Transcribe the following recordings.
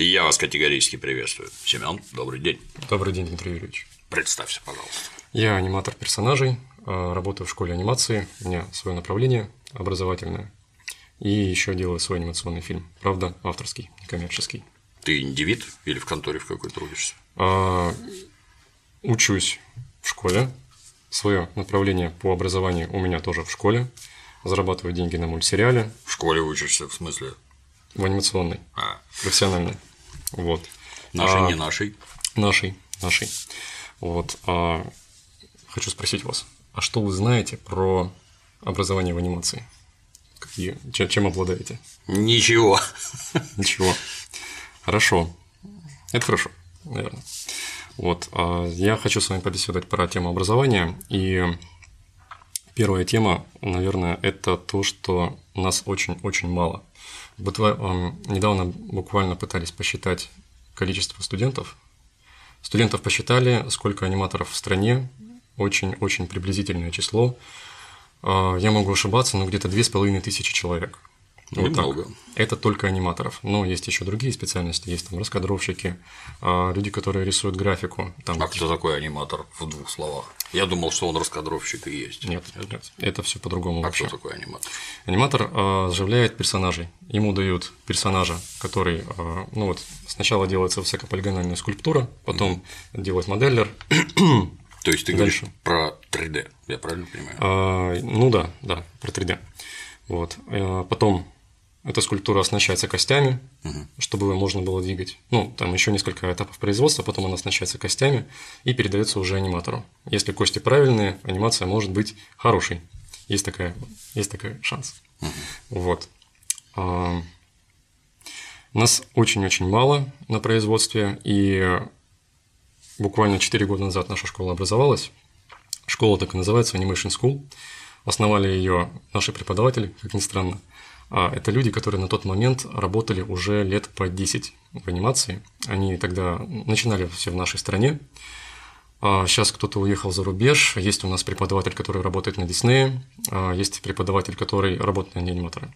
И я вас категорически приветствую. Семен, добрый день. Добрый день, Дмитрий Юрьевич. Представься, пожалуйста. Я аниматор персонажей, а, работаю в школе анимации, у меня свое направление образовательное, и еще делаю свой анимационный фильм, правда, авторский, некоммерческий. Ты индивид или в конторе в какой трудишься? А, учусь в школе, свое направление по образованию у меня тоже в школе, зарабатываю деньги на мультсериале. В школе учишься, в смысле? В анимационной, А, профессиональной. Вот. нашей, А, не нашей. Нашей, нашей. Вот. А хочу спросить вас, а что вы знаете про образование в анимации? Какие, чем, чем обладаете? Ничего. Ничего. Хорошо. Это хорошо, наверное. Вот. а Я хочу с вами побеседовать про тему образования. И первая тема, наверное, это то, что нас очень-очень мало. Бытва- Недавно буквально пытались посчитать количество студентов. Студентов посчитали, сколько аниматоров в стране. Очень-очень приблизительное число. А, Я могу ошибаться, но где-то две с половиной тысячи человек. Вот так. Немного. Это только аниматоров. Но есть еще другие специальности. Есть там раскадровщики, а, люди, которые рисуют графику. Там А кто такой аниматор в двух словах? Я думал, что он раскадровщик и есть. Нет, нет, это все по-другому А вообще. кто такой аниматор? Аниматор а, оживляет персонажей. Ему дают персонажа, который, а, ну вот, сначала делается высокополигональная скульптура, потом делает моделлер. То есть ты говоришь Дальше. про 3D, я правильно понимаю? А, ну да, да, про 3D. Вот. А, Потом эта скульптура оснащается костями, чтобы ее можно было двигать. Ну, там еще несколько этапов производства, потом она оснащается костями и передается уже аниматору. Если кости правильные, анимация может быть хорошей. Есть такая, есть такой шанс. Вот. А, Нас очень-очень мало на производстве, и буквально 4 года назад наша школа образовалась. Школа так и называется Animation School. Основали ее наши преподаватели, как ни странно. А это люди, которые на тот момент работали уже лет по 10 в анимации. Они тогда начинали все в нашей стране. А сейчас кто-то уехал за рубеж. Есть у нас преподаватель, который работает на Диснее. А Есть преподаватель, который работает на аниматоры.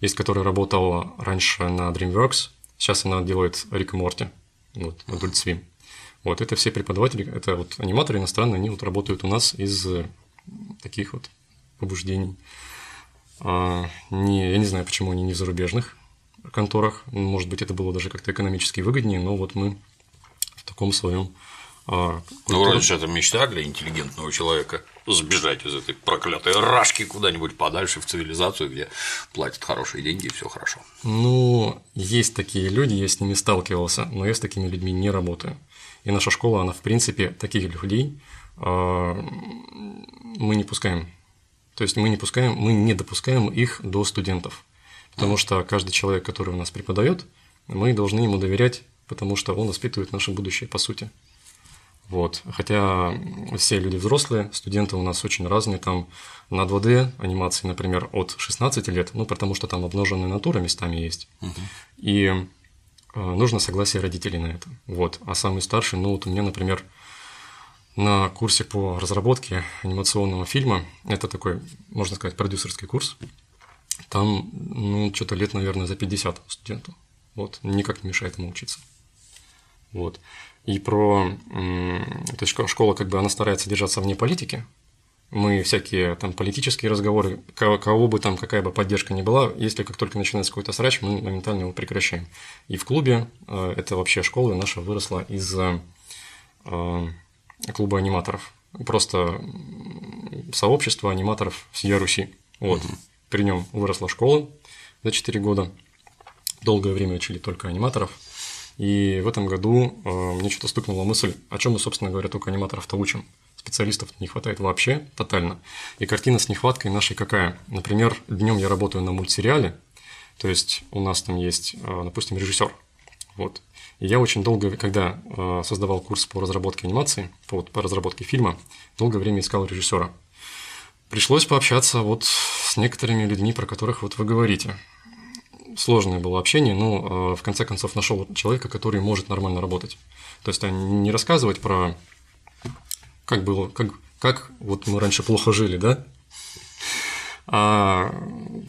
Есть, который работал раньше на DreamWorks. Сейчас она делает Рик и Морти. Вот, Adult Swim. Вот, это все преподаватели, это вот аниматоры иностранные, они вот работают у нас из э, таких вот побуждений. А, не, я не знаю, почему они не в зарубежных конторах. Может быть, это было даже как-то экономически выгоднее, но вот мы в таком своем а, Ну, вроде же это мечта для интеллигентного человека сбежать из этой проклятой рашки куда-нибудь подальше в цивилизацию, где платят хорошие деньги и все хорошо. Ну, есть такие люди, я с ними сталкивался, но я с такими людьми не работаю. И наша школа, она, в принципе, таких людей а, мы не пускаем. То есть мы не пускаем, мы не допускаем их до студентов. Потому что каждый человек, который у нас преподает, мы должны ему доверять, потому что он воспитывает наше будущее, по сути. Вот. Хотя все люди взрослые, студенты у нас очень разные, там на 2D анимации, например, от 16 лет, ну, потому что там обнаженная натура местами есть. И э, нужно согласие родителей на это. Вот. А самый старший, ну, вот у меня, например, на курсе по разработке анимационного фильма, это такой, можно сказать, продюсерский курс, там, ну, что-то лет, наверное, за 50 студенту. Вот, никак не мешает ему учиться. Вот. И про... То есть шко- школа, как бы, она старается держаться вне политики. Мы всякие там политические разговоры, ко- кого бы там, какая бы поддержка ни была, если как только начинается какой-то срач, мы моментально его прекращаем. И в клубе, э, это вообще школа наша выросла из клуба аниматоров. Просто сообщество аниматоров всей Руси. Вот. При нем выросла школа за 4 года. Долгое время учили только аниматоров. И в этом году э, мне что-то стукнула мысль, о чем мы, собственно говоря, только аниматоров-то учим. Специалистов не хватает вообще тотально. И картина с нехваткой нашей какая? Например, днем я работаю на мультсериале, то есть у нас там есть, э, допустим, режиссер. Вот. Я очень долго, когда э, создавал курс по разработке анимации, вот, по разработке фильма, долгое время искал режиссера. Пришлось пообщаться вот с некоторыми людьми, про которых вот вы говорите. Сложное было общение, но э, в конце концов нашел человека, который может нормально работать. То есть а не рассказывать про как было, как, как вот мы раньше плохо жили, да? А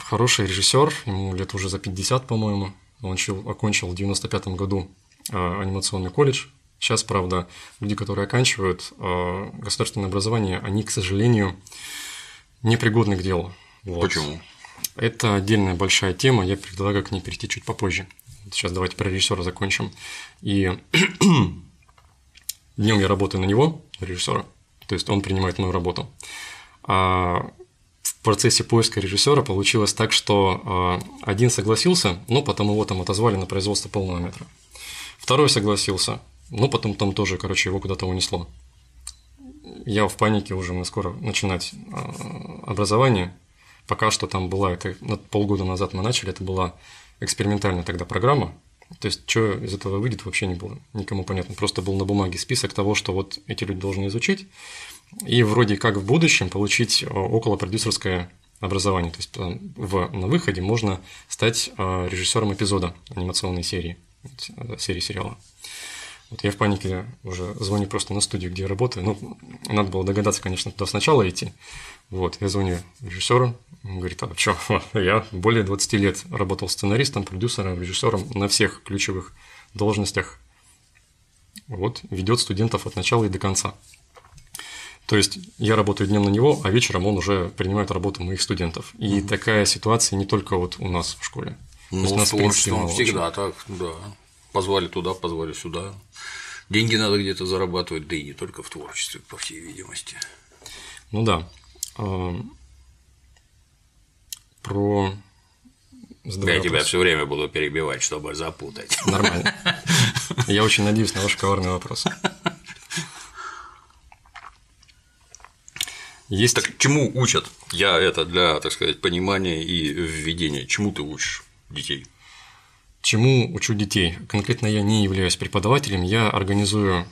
хороший режиссер, ему лет уже за 50, по-моему, Он окончил в 95 году анимационный колледж. Сейчас, правда, люди, которые оканчивают государственное образование, они, к сожалению, непригодны к делу. Вот. Почему? Это отдельная большая тема, я предлагаю к ней перейти чуть попозже. Сейчас давайте про режиссера закончим. И днем я работаю на него, режиссера, то есть он принимает мою работу. А в процессе поиска режиссера получилось так, что а, один согласился, но потом его там отозвали на производство полного метра. Второй согласился, но потом там тоже, короче, его куда-то унесло. Я в панике уже, мы скоро начинать а, образование. Пока что там была, это полгода назад мы начали, это была экспериментальная тогда программа, то есть, что из этого выйдет, вообще не было никому понятно. Просто был на бумаге список того, что вот эти люди должны изучить, и вроде как в будущем получить э, около продюсерское образование. То есть, в, на выходе можно стать э, режиссером эпизода анимационной серии, серии сериала. Вот я в панике уже звоню просто на студию, где я работаю. Ну, надо было догадаться, конечно, туда сначала идти. Вот, я звоню режиссеру, он говорит, а что, я более 20 лет работал сценаристом, продюсером, режиссером на всех ключевых должностях. Вот, ведет студентов от начала и до конца. То есть я работаю днем на него, а вечером он уже принимает работу моих студентов. И угу. такая ситуация не только вот у нас в школе. Ну, в принципе, всегда так, да. Позвали туда, позвали сюда. Деньги надо где-то зарабатывать, да и не только в творчестве, по всей видимости. Ну да. Про я тебя все время буду перебивать, чтобы запутать. Нормально. Я очень надеюсь на ваш коварный вопрос. Есть... Так чему учат? Я это для, так сказать, понимания и введения. Чему ты учишь детей? Чему учу детей? Конкретно я не являюсь преподавателем, я организую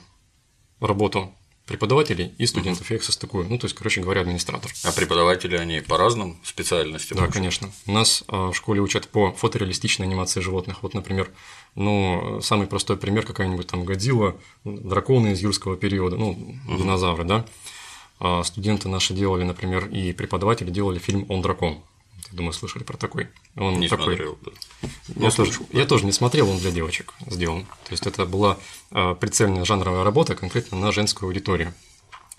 работу преподавателей и студентов, угу. я их состыкую. Ну, то есть, короче говоря, администратор. А преподаватели, они по разным специальностям? Да, учат? конечно. Нас а, в школе учат по фотореалистичной анимации животных. Вот, например, ну, самый простой пример какая-нибудь там Годзилла, драконы из юрского периода, ну, угу. динозавры, да. А студенты наши делали, например, и преподаватели делали фильм «Он дракон». Думаю, слышали про такой. Он не такой... смотрел, да. Я, тоже, я тоже не смотрел, он для девочек сделан. То есть это была а, прицельная жанровая работа конкретно на женскую аудиторию.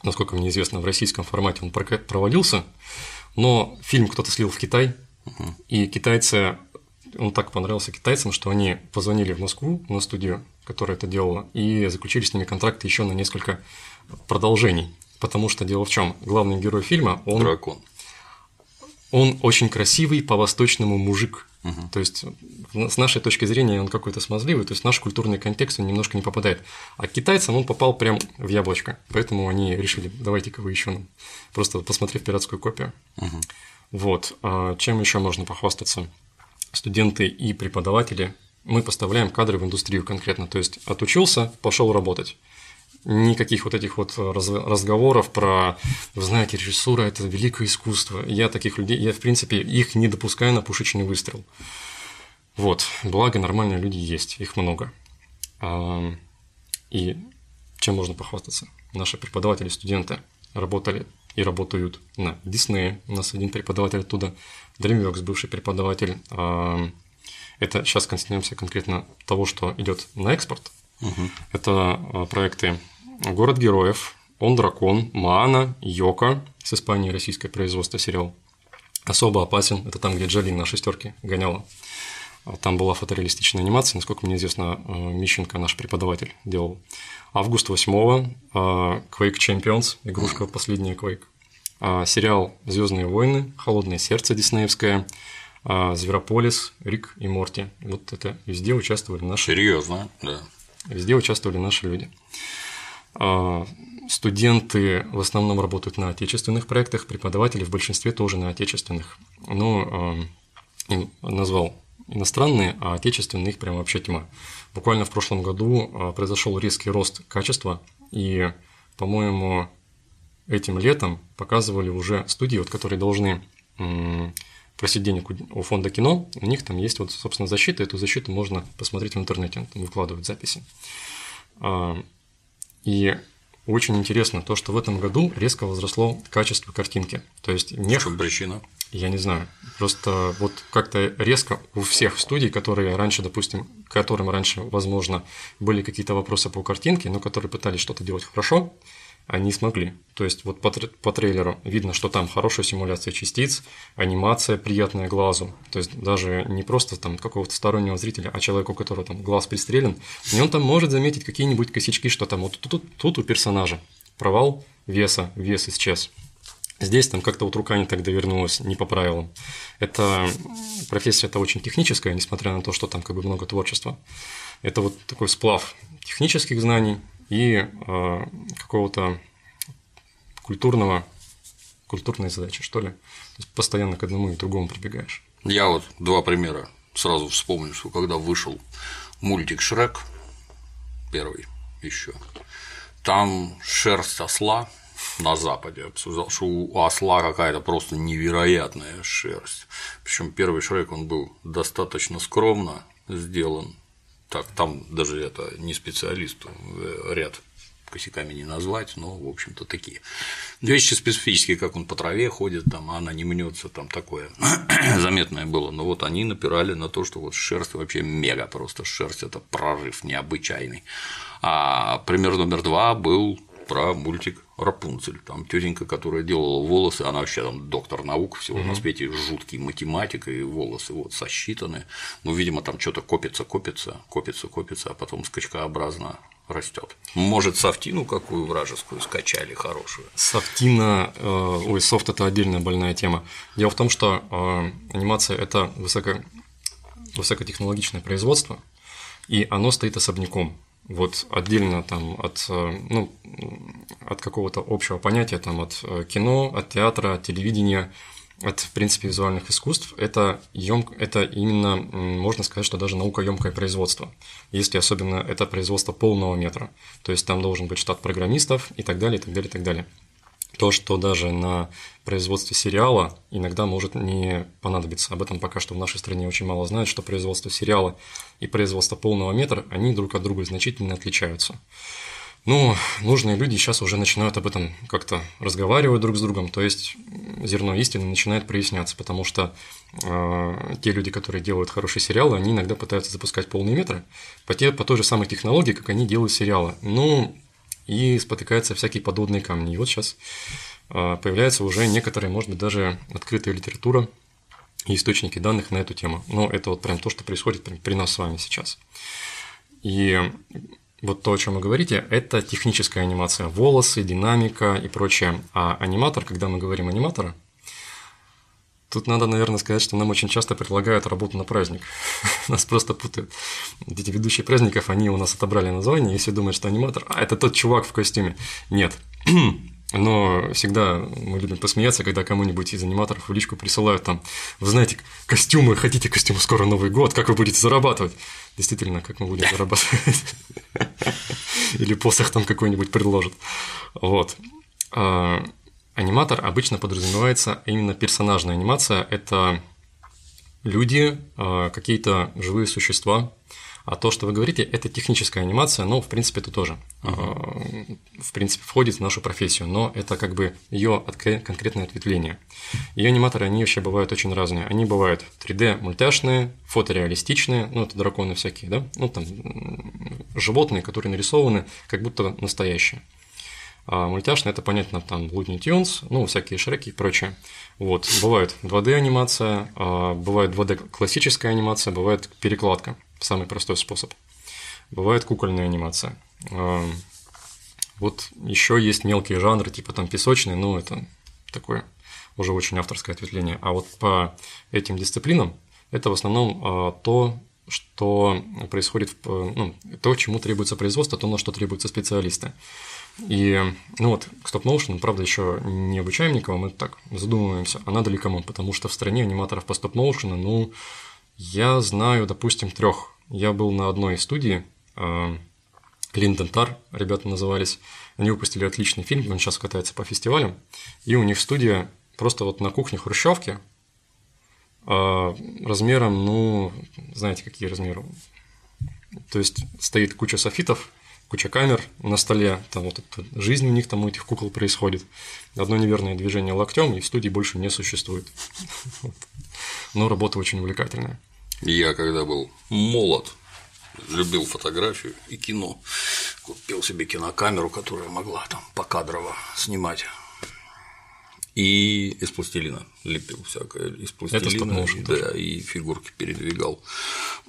Насколько мне известно, в российском формате он проводился, но фильм кто-то слил в Китай, угу. и китайцы, он так понравился китайцам, что они позвонили в Москву на студию, которая это делала, и заключили с ними контракты еще на несколько продолжений. Потому что дело в чем? Главный герой фильма, он... Дракон он очень красивый по-восточному мужик. Угу. То есть, с нашей точки зрения, он какой-то смазливый, то есть, наш культурный контекст он немножко не попадает. А китайцам он попал прям в яблочко. Поэтому они решили, давайте-ка вы еще нам. Просто посмотрев пиратскую копию. Угу. Вот. А чем еще можно похвастаться? Студенты и преподаватели. Мы поставляем кадры в индустрию конкретно. То есть, отучился, пошел работать никаких вот этих вот разговоров про, вы знаете, режиссура – это великое искусство. Я таких людей, я, в принципе, их не допускаю на пушечный выстрел. Вот, благо нормальные люди есть, их много. И чем можно похвастаться? Наши преподаватели, студенты работали и работают на Диснее. У нас один преподаватель оттуда, DreamWorks, бывший преподаватель. Это сейчас коснемся конкретно того, что идет на экспорт. Угу. Это проекты Город героев, Он дракон, Маана, Йока с Испании российское производство сериал. Особо опасен, это там, где Джоли на шестерке гоняла. А там была фотореалистичная анимация, насколько мне известно, э, Мищенко, наш преподаватель, делал. Август 8 э, Quake Champions, игрушка последняя Quake. А, сериал Звездные войны, Холодное сердце диснеевское, а, Зверополис, Рик и Морти. Вот это везде участвовали наши. Серьезно, да. Везде участвовали наши люди. А, студенты в основном работают на отечественных проектах, преподаватели в большинстве тоже на отечественных. Но а, назвал иностранные, а отечественные их прям вообще тьма. Буквально в прошлом году а, произошел резкий рост качества, и, по-моему, этим летом показывали уже студии, вот, которые должны просить денег у фонда кино, у них там есть вот, собственно, защита, эту защиту можно посмотреть в интернете, там выкладывают записи. И очень интересно то, что в этом году резко возросло качество картинки. То есть не... Чем причина? Я не знаю. Просто вот как-то резко у всех студий, которые раньше, допустим, которым раньше, возможно, были какие-то вопросы по картинке, но которые пытались что-то делать хорошо, они смогли. То есть вот по, по трейлеру видно, что там хорошая симуляция частиц, анимация приятная глазу. То есть даже не просто там какого-то стороннего зрителя, а человеку, у которого там глаз пристрелен, и он там может заметить какие-нибудь косячки, что там вот тут, тут, тут у персонажа провал веса, вес исчез. Здесь там как-то вот рука не так довернулась, не по правилам. Это профессия это очень техническая, несмотря на то, что там как бы много творчества. Это вот такой сплав технических знаний и э, какого-то культурного, культурной задачи, что ли. То есть постоянно к одному и другому прибегаешь. Я вот два примера сразу вспомню, что когда вышел мультик Шрек, первый еще, там шерсть осла на Западе обсуждал, что у осла какая-то просто невероятная шерсть. Причем первый Шрек он был достаточно скромно сделан. Так, там даже это не специалисту э, ряд косяками не назвать, но, в общем-то, такие. Вещи специфические, как он по траве ходит, там, она не мнется, там такое заметное было. Но вот они напирали на то, что вот шерсть вообще мега просто, шерсть – это прорыв необычайный. А пример номер два был про мультик Рапунцель. Там тетенька, которая делала волосы, она вообще там доктор наук, всего угу. на свете жуткий математик, и волосы вот сосчитаны. Ну, видимо, там что-то копится, копится, копится, копится, а потом скачкообразно растет. Может, софтину какую вражескую скачали хорошую? Софтина, э, ой, софт это отдельная больная тема. Дело в том, что э, анимация это высоко, высокотехнологичное производство, и оно стоит особняком вот отдельно там от, э, ну, от какого-то общего понятия, там от э, кино, от театра, от телевидения, от, в принципе, визуальных искусств, это, емк, это именно, можно сказать, что даже наукоемкое производство, если особенно это производство полного метра, то есть там должен быть штат программистов и так далее, и так далее, и так далее. То, что даже на производстве сериала иногда может не понадобиться. Об этом пока что в нашей стране очень мало знают, что производство сериала и производство полного метра, они друг от друга значительно отличаются. Ну, нужные люди сейчас уже начинают об этом как-то разговаривать друг с другом, то есть зерно истины начинает проясняться, потому что э, те люди, которые делают хорошие сериалы, они иногда пытаются запускать полные метры по, те, по той же самой технологии, как они делают сериалы. Ну, и спотыкаются всякие подводные камни. И вот сейчас появляется уже некоторые, может быть, даже открытая литература и источники данных на эту тему. Но это вот прям то, что происходит при нас с вами сейчас. И вот то, о чем вы говорите, это техническая анимация, волосы, динамика и прочее. А аниматор, когда мы говорим аниматора, Тут надо, наверное, сказать, что нам очень часто предлагают работу на праздник. нас просто путают. Эти ведущие праздников, они у нас отобрали название, и все думают, что аниматор, а это тот чувак в костюме. Нет. Но всегда мы любим посмеяться, когда кому-нибудь из аниматоров в личку присылают там, вы знаете, костюмы, хотите костюмы, скоро Новый год, как вы будете зарабатывать? Действительно, как мы будем зарабатывать? Или посох там какой-нибудь предложат. Вот. А, Аниматор обычно подразумевается именно персонажная анимация. Это люди, а, какие-то живые существа. А то, что вы говорите, это техническая анимация, но, в принципе, это тоже, uh-huh. в принципе, входит в нашу профессию, но это как бы ее конкретное ответвление. И аниматоры, они вообще бывают очень разные. Они бывают 3D мультяшные, фотореалистичные, ну, это драконы всякие, да, ну, там, животные, которые нарисованы как будто настоящие. А мультяшный это понятно, там Looney Tunes, ну, всякие Шреки и прочее. Вот. Бывает 2D анимация, а, бывает 2D классическая анимация, бывает перекладка, самый простой способ. Бывает кукольная анимация. А, вот еще есть мелкие жанры, типа там песочный, но это такое уже очень авторское ответвление. А вот по этим дисциплинам это в основном а, то, что происходит, в, ну, то, чему требуется производство, то, на что требуются специалисты. И, ну вот, к стоп-моушену, правда, еще не обучаем никого, мы так задумываемся, а надо ли кому, потому что в стране аниматоров по стоп-моушену, ну, я знаю, допустим, трех. Я был на одной студии, Линден Тар, ребята назывались, они выпустили отличный фильм, он сейчас катается по фестивалям, и у них студия просто вот на кухне хрущевки, а, размером, ну, знаете, какие размеры? То есть стоит куча софитов, куча камер на столе, там вот эта жизнь у них там у этих кукол происходит. Одно неверное движение локтем, и в студии больше не существует. но работа очень увлекательная. Я когда был молод, любил фотографию и кино. Купил себе кинокамеру, которая могла там покадрово снимать. И из пластилина лепил всякое, из пластилина, Это да, и фигурки передвигал.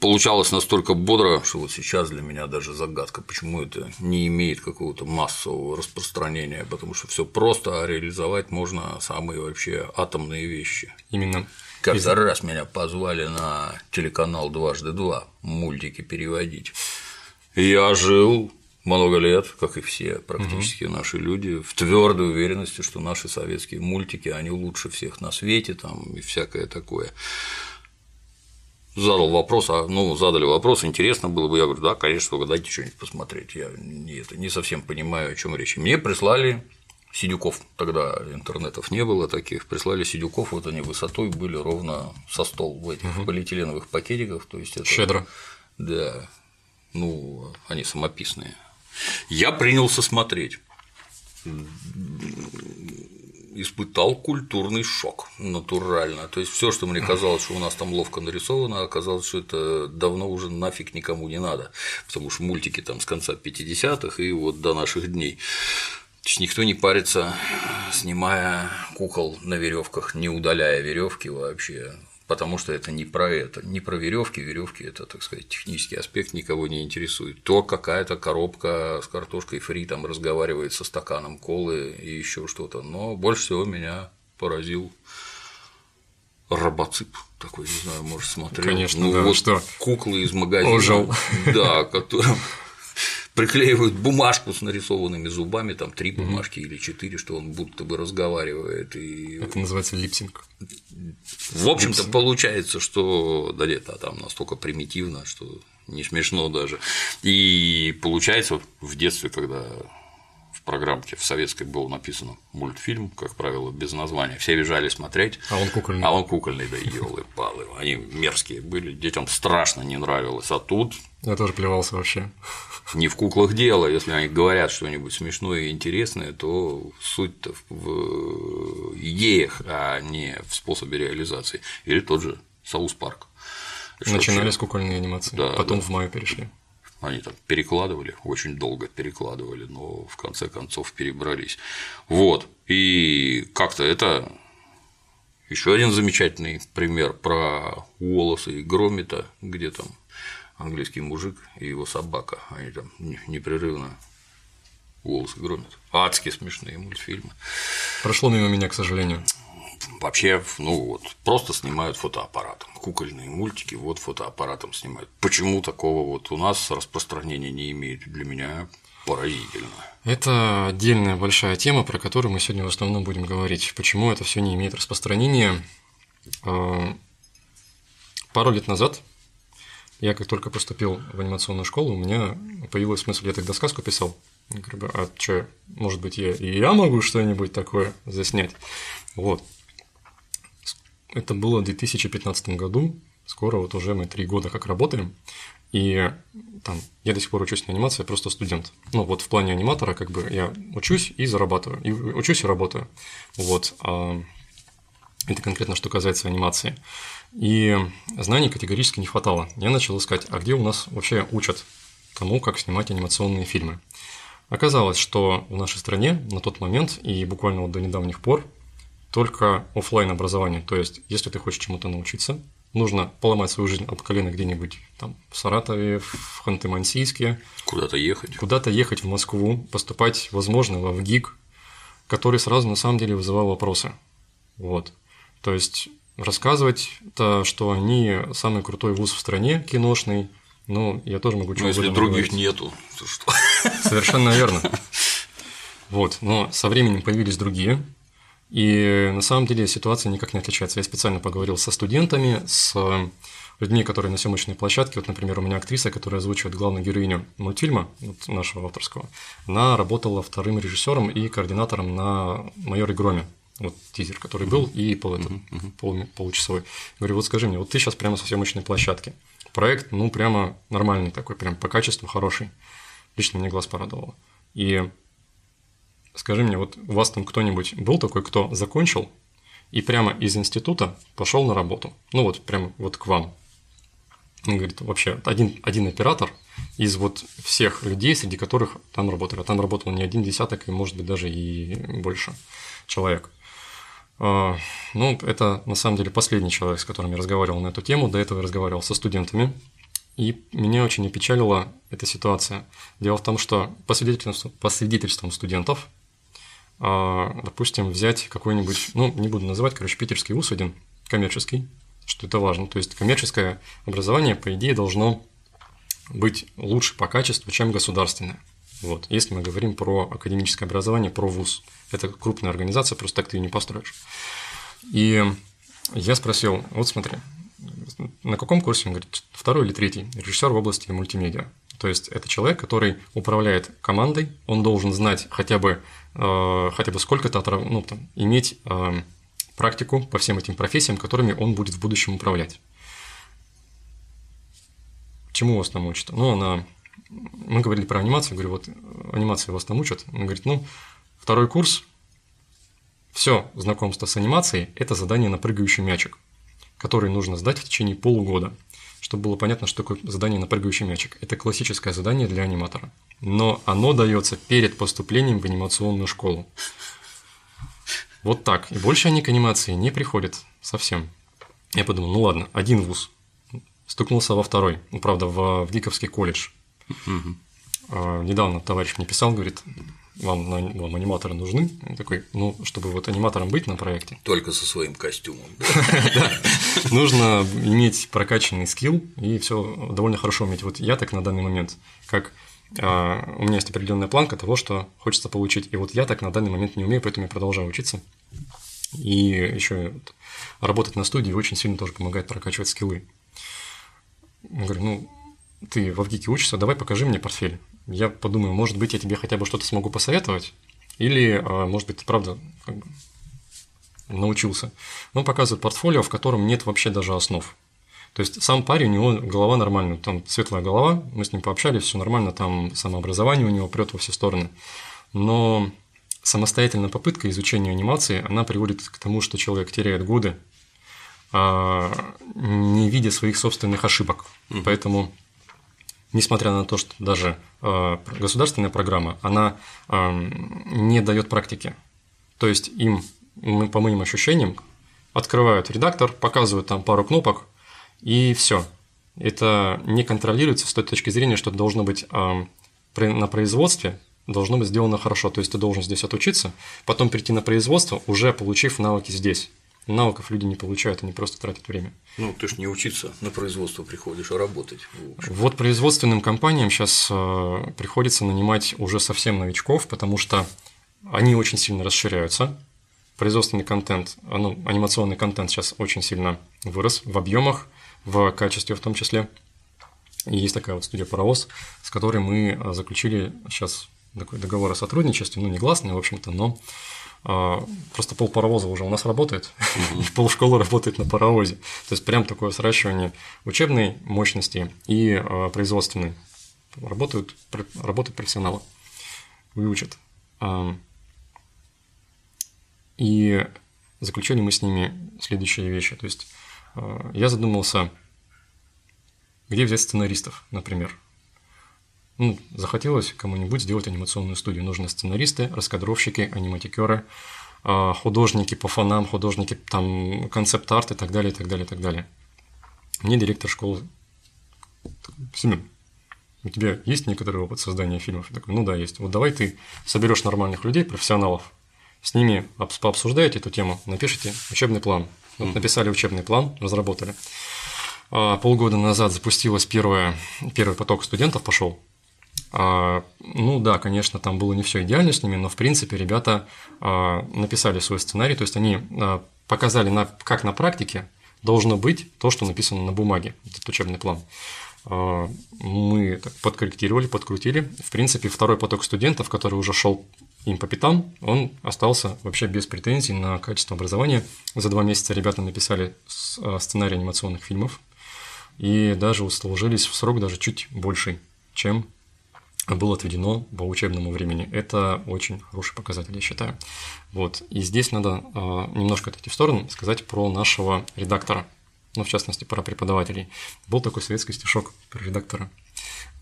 Получалось настолько бодро, что вот сейчас для меня даже загадка, почему это не имеет какого-то массового распространения, потому что все просто, а реализовать можно самые вообще атомные вещи. Именно как-то раз меня позвали на телеканал «Дважды два» мультики переводить. Я жил много лет, как и все практически угу. наши люди, в твердой уверенности, что наши советские мультики, они лучше всех на свете, там и всякое такое. Задал вопрос, а, ну, задали вопрос, интересно было бы, я говорю, да, конечно, дайте что-нибудь посмотреть, я это, не совсем понимаю, о чем речь. Мне прислали сидюков, тогда интернетов не было таких, прислали сидюков, вот они высотой были ровно со стол в этих угу. полиэтиленовых пакетиках, то есть это… Щедро. Да, ну, они самописные. Я принялся смотреть испытал культурный шок натурально. То есть все, что мне казалось, что у нас там ловко нарисовано, оказалось, что это давно уже нафиг никому не надо, потому что мультики там с конца 50-х и вот до наших дней. Есть никто не парится, снимая кукол на веревках, не удаляя веревки вообще, потому что это не про это, не про веревки, веревки это, так сказать, технический аспект никого не интересует. То какая-то коробка с картошкой фри там разговаривает со стаканом колы и еще что-то. Но больше всего меня поразил робоцип такой, не знаю, может, смотрел. Конечно, ну, да, вот что куклы из магазина. Ужил. Да, которым приклеивают бумажку с нарисованными зубами, там три бумажки или четыре, что он будто бы разговаривает. И... Это называется липсинг. В общем-то, получается, что да нет, а там настолько примитивно, что не смешно даже. И получается, в детстве, когда в программке в советской был написано мультфильм, как правило, без названия. Все бежали смотреть. А он кукольный. А он кукольный, да елы палы. Они мерзкие были, детям страшно не нравилось. А тут я тоже плевался вообще. Не в куклах дело, если они говорят что-нибудь смешное и интересное, то суть-то в идеях, а не в способе реализации. Или тот же Саус Парк. Начинали с кукольной анимации, да, потом да. в Maya перешли. Они там перекладывали, очень долго перекладывали, но в конце концов перебрались. Вот. И как-то это еще один замечательный пример про Уоллеса и Громита, где там английский мужик и его собака. Они там непрерывно волосы громят. Адски смешные мультфильмы. Прошло мимо меня, к сожалению. Вообще, ну вот, просто снимают фотоаппаратом. Кукольные мультики вот фотоаппаратом снимают. Почему такого вот у нас распространения не имеет? Для меня поразительно. Это отдельная большая тема, про которую мы сегодня в основном будем говорить. Почему это все не имеет распространения? А, пару лет назад я как только поступил в анимационную школу, у меня появилась мысль, я тогда сказку писал. Я говорю, а что, может быть, я и я могу что-нибудь такое заснять? Вот. Это было в 2015 году, скоро вот уже мы три года как работаем, и там я до сих пор учусь на анимации, я просто студент. Ну вот в плане аниматора как бы я учусь и зарабатываю, и учусь и работаю. Вот. А это конкретно что касается анимации. И знаний категорически не хватало. Я начал искать, а где у нас вообще учат тому, как снимать анимационные фильмы. Оказалось, что в нашей стране на тот момент и буквально вот до недавних пор только офлайн образование. То есть, если ты хочешь чему-то научиться, нужно поломать свою жизнь об колено где-нибудь там в Саратове, в Ханты-Мансийске. Куда-то ехать. Куда-то ехать в Москву, поступать, возможно, в ВГИК, который сразу на самом деле вызывал вопросы. Вот. То есть рассказывать, то, что они самый крутой вуз в стране киношный, ну, я тоже могу что-то. Ну, если других говорить. нету, то что? Совершенно верно. Вот, но со временем появились другие, и на самом деле ситуация никак не отличается. Я специально поговорил со студентами, с людьми, которые на съемочной площадке. Вот, например, у меня актриса, которая озвучивает главную героиню мультфильма вот, нашего авторского, она работала вторым режиссером и координатором на «Майоре Громе» вот тизер, который был, и пол, этот, пол, получасовой. Говорю, вот скажи мне, вот ты сейчас прямо со съемочной площадки. Проект, ну, прямо нормальный такой, прям по качеству хороший. Лично мне глаз порадовало. И скажи мне, вот у вас там кто-нибудь был такой, кто закончил и прямо из института пошел на работу. Ну вот прямо вот к вам. Он говорит, вообще один, один оператор из вот всех людей, среди которых там работали. А там работал не один десяток, и может быть даже и больше человек. А, ну, это на самом деле последний человек, с которым я разговаривал на эту тему. До этого я разговаривал со студентами. И меня очень опечалила эта ситуация. Дело в том, что по свидетельствам, по свидетельствам студентов, а, допустим, взять какой-нибудь, ну, не буду называть, короче, питерский вуз один, коммерческий, что это важно. То есть коммерческое образование, по идее, должно быть лучше по качеству, чем государственное. Вот, если мы говорим про академическое образование, про ВУЗ. Это крупная организация, просто так ты ее не построишь. И я спросил, вот смотри, на каком курсе? Он говорит, второй или третий, режиссер в области мультимедиа. То есть это человек, который управляет командой, он должен знать хотя бы, э, хотя бы сколько-то, ну, там, иметь э, практику по всем этим профессиям, которыми он будет в будущем управлять. Чему вас там учат? Ну, она... Мы говорили про анимацию, говорю, вот анимация вас там учат. Он говорит, ну, второй курс, все знакомство с анимацией – это задание на прыгающий мячик, который нужно сдать в течение полугода, чтобы было понятно, что такое задание на прыгающий мячик. Это классическое задание для аниматора. Но оно дается перед поступлением в анимационную школу. Вот так. И больше они к анимации не приходят совсем. Я подумал, ну ладно, один вуз. Стукнулся во второй. Ну, правда, в, в Диковский колледж. Угу. А, недавно товарищ мне писал, говорит, вам, вам аниматоры нужны? Я такой, ну, чтобы вот аниматором быть на проекте. Только со своим костюмом. Нужно иметь прокачанный скилл и все довольно хорошо уметь. Вот я так на данный момент, как а, у меня есть определенная планка того, что хочется получить. И вот я так на данный момент не умею, поэтому я продолжаю учиться. И еще работать на студии очень сильно тоже помогает прокачивать скиллы. Я говорю, ну, ты в Авгике учишься, давай покажи мне портфель. Я подумаю, может быть, я тебе хотя бы что-то смогу посоветовать, или, а, может быть, ты правда как бы научился. Он показывает портфолио, в котором нет вообще даже основ. То есть сам парень, у него голова нормальная, там светлая голова, мы с ним пообщались, все нормально, там самообразование у него прет во все стороны. Но самостоятельная попытка изучения анимации, она приводит к тому, что человек теряет годы, а, не видя своих собственных ошибок. Mm. Поэтому, несмотря на то, что даже а, государственная программа, она не дает практики. То есть им, по моим ощущениям, открывают редактор, показывают там пару кнопок, и все. Это не контролируется с той точки зрения, что должно быть э, на производстве должно быть сделано хорошо. То есть ты должен здесь отучиться, потом прийти на производство, уже получив навыки здесь. Навыков люди не получают, они просто тратят время. Ну, ты же не учиться на производство приходишь, а работать. Вот производственным компаниям сейчас э, приходится нанимать уже совсем новичков, потому что они очень сильно расширяются. Производственный контент, ну, анимационный контент сейчас очень сильно вырос в объемах, в качестве в том числе. И есть такая вот студия «Паровоз», с которой мы а, заключили сейчас такой договор о сотрудничестве, ну, негласный, в общем-то, но а, просто пол паровоза уже у нас работает, mm-hmm. пол школы работает на паровозе. То есть прям такое сращивание учебной мощности и а, производственной. Работают, работают профессионалы, выучат. И заключили мы с ними следующие вещи. То есть я задумался, где взять сценаристов, например. Ну, захотелось кому-нибудь сделать анимационную студию. Нужны сценаристы, раскадровщики, аниматикеры, а, художники по фонам, художники там концепт-арт и так далее, и так далее, и так далее. Мне директор школы Семен, у тебя есть некоторый опыт создания фильмов? Я такой, ну да, есть. Вот давай ты соберешь нормальных людей, профессионалов, с ними пообсуждаете эту тему, напишите учебный план. Вот написали учебный план, разработали. А, полгода назад запустилась первая, первый поток студентов пошел. А, ну да, конечно, там было не все идеально с ними, но в принципе ребята а, написали свой сценарий, то есть они показали, на, как на практике должно быть то, что написано на бумаге, этот учебный план. Мы подкорректировали, подкрутили. В принципе, второй поток студентов, который уже шел им по пятам, он остался вообще без претензий на качество образования. За два месяца ребята написали а, сценарий анимационных фильмов и даже услужились в срок даже чуть больше, чем было отведено по учебному времени. Это очень хороший показатель, я считаю. Вот. И здесь надо э, немножко отойти в сторону, сказать про нашего редактора, ну, в частности, про преподавателей. Был такой советский стишок про редактора.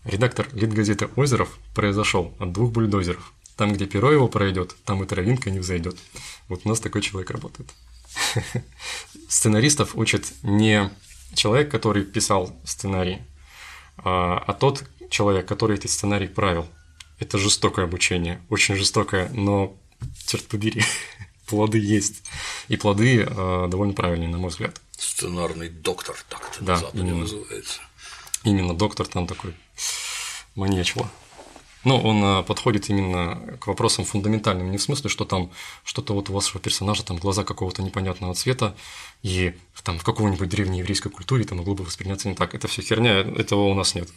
Редактор лид-газеты «Озеров» произошел от двух бульдозеров. Там, где перо его пройдет, там и травинка не взойдет. Вот у нас такой человек работает. Сценаристов учат не человек, который писал сценарий, а, а тот человек, который этот сценарий правил. Это жестокое обучение, очень жестокое, но, черт побери, плоды есть. И плоды э, довольно правильные, на мой взгляд. Сценарный доктор, так это да, на Западе именно. называется. Именно доктор там такой маньячило. Но он а, подходит именно к вопросам фундаментальным, не в смысле, что там что-то вот у вашего персонажа, там глаза какого-то непонятного цвета, и там в какой-нибудь древней еврейской культуре это могло бы восприняться не так. Это все херня, этого у нас нет.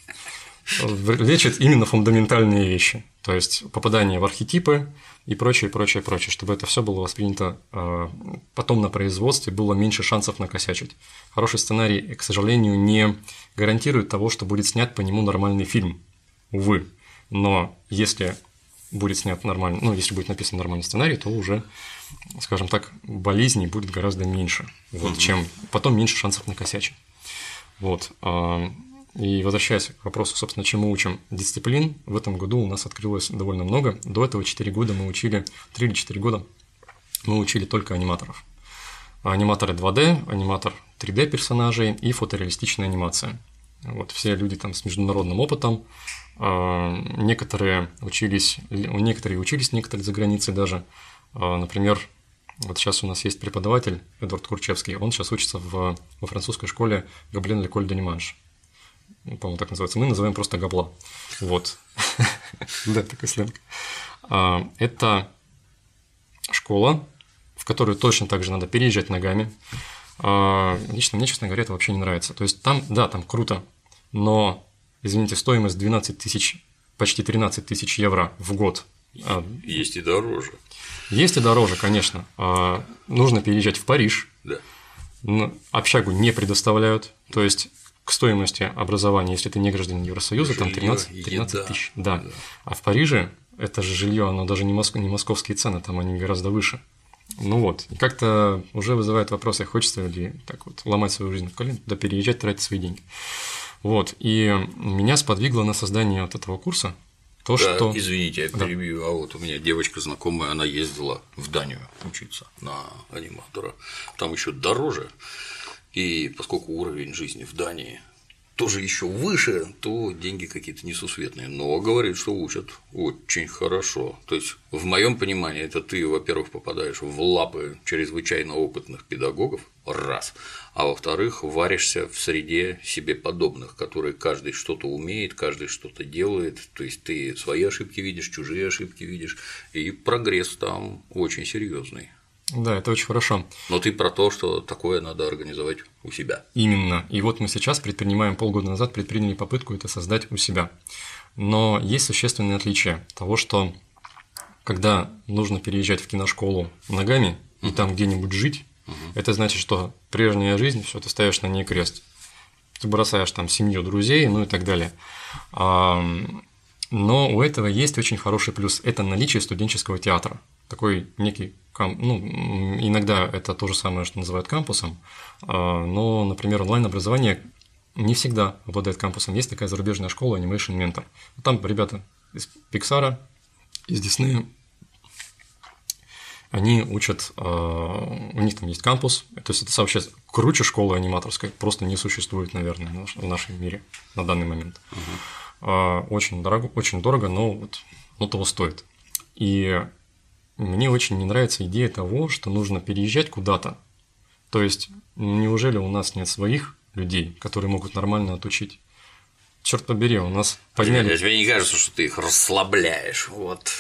Лечит именно фундаментальные вещи, то есть попадание в архетипы и прочее, прочее, прочее, чтобы это все было воспринято а, потом на производстве, было меньше шансов накосячить. Хороший сценарий, к сожалению, не гарантирует того, что будет снят по нему нормальный фильм, увы. Но если будет снят нормальный, ну, если будет написан нормальный сценарий, то уже, скажем так, болезней будет гораздо меньше, вот, угу. чем потом меньше шансов накосячить. Вот. И возвращаясь к вопросу, собственно, чему учим дисциплин, в этом году у нас открылось довольно много. До этого 4 года мы учили, 3 или 4 года мы учили только аниматоров. Аниматоры 2D, аниматор 3D персонажей и фотореалистичная анимация. Вот все люди там с международным опытом, а, некоторые учились, некоторые учились, некоторые за границей даже. А, например, вот сейчас у нас есть преподаватель Эдвард Курчевский, он сейчас учится в, во французской школе Габлен Леколь де Нимаш. По-моему, так называется. Мы называем просто Габла. Вот. Да, такой сленг. А, это школа, в которую точно так же надо переезжать ногами. Лично мне, честно говоря, это вообще не нравится. То есть там, да, там круто, но извините, стоимость 12 тысяч, почти 13 тысяч евро в год. А, есть и дороже. Есть и дороже, конечно. А, нужно переезжать в Париж. Да. Общагу не предоставляют. То есть к стоимости образования, если ты не гражданин Евросоюза, жилье, там 13, 13 тысяч. Да. да. А в Париже это же жилье, оно даже не, моск... не московские цены, там они гораздо выше. Ну вот, и как-то уже вызывает вопросы, хочется ли так вот ломать свою жизнь в колен, туда переезжать, тратить свои деньги. Вот, и меня сподвигло на создание вот этого курса то, да, что… Извините, я перебью, да. а вот у меня девочка знакомая, она ездила в Данию учиться на аниматора, там еще дороже, и поскольку уровень жизни в Дании тоже еще выше, то деньги какие-то несусветные. Но говорит, что учат очень хорошо. То есть, в моем понимании, это ты, во-первых, попадаешь в лапы чрезвычайно опытных педагогов, раз, а во-вторых, варишься в среде себе подобных, которые каждый что-то умеет, каждый что-то делает, то есть ты свои ошибки видишь, чужие ошибки видишь, и прогресс там очень серьезный. Да, это очень хорошо. Но ты про то, что такое надо организовать у себя. Именно. И вот мы сейчас предпринимаем, полгода назад предприняли попытку это создать у себя. Но есть существенное отличие того, что когда нужно переезжать в киношколу ногами и там где-нибудь жить, угу. это значит, что прежняя жизнь, все, ты ставишь на ней крест. Ты бросаешь там семью, друзей, ну и так далее. Но у этого есть очень хороший плюс – это наличие студенческого театра. Такой некий, ну, иногда это то же самое, что называют кампусом, а, но, например, онлайн-образование не всегда обладает кампусом. Есть такая зарубежная школа Animation Mentor. Там ребята из Pixar, из Disney, они учат, а, у них там есть кампус, то есть это вообще круче школы аниматорской, просто не существует, наверное, в нашем мире на данный момент. А, очень дорого, очень дорого, но вот но того стоит. И мне очень не нравится идея того, что нужно переезжать куда-то. То есть, неужели у нас нет своих людей, которые могут нормально отучить? Черт побери, у нас подняли. Тебе не кажется, что ты их расслабляешь? Вот.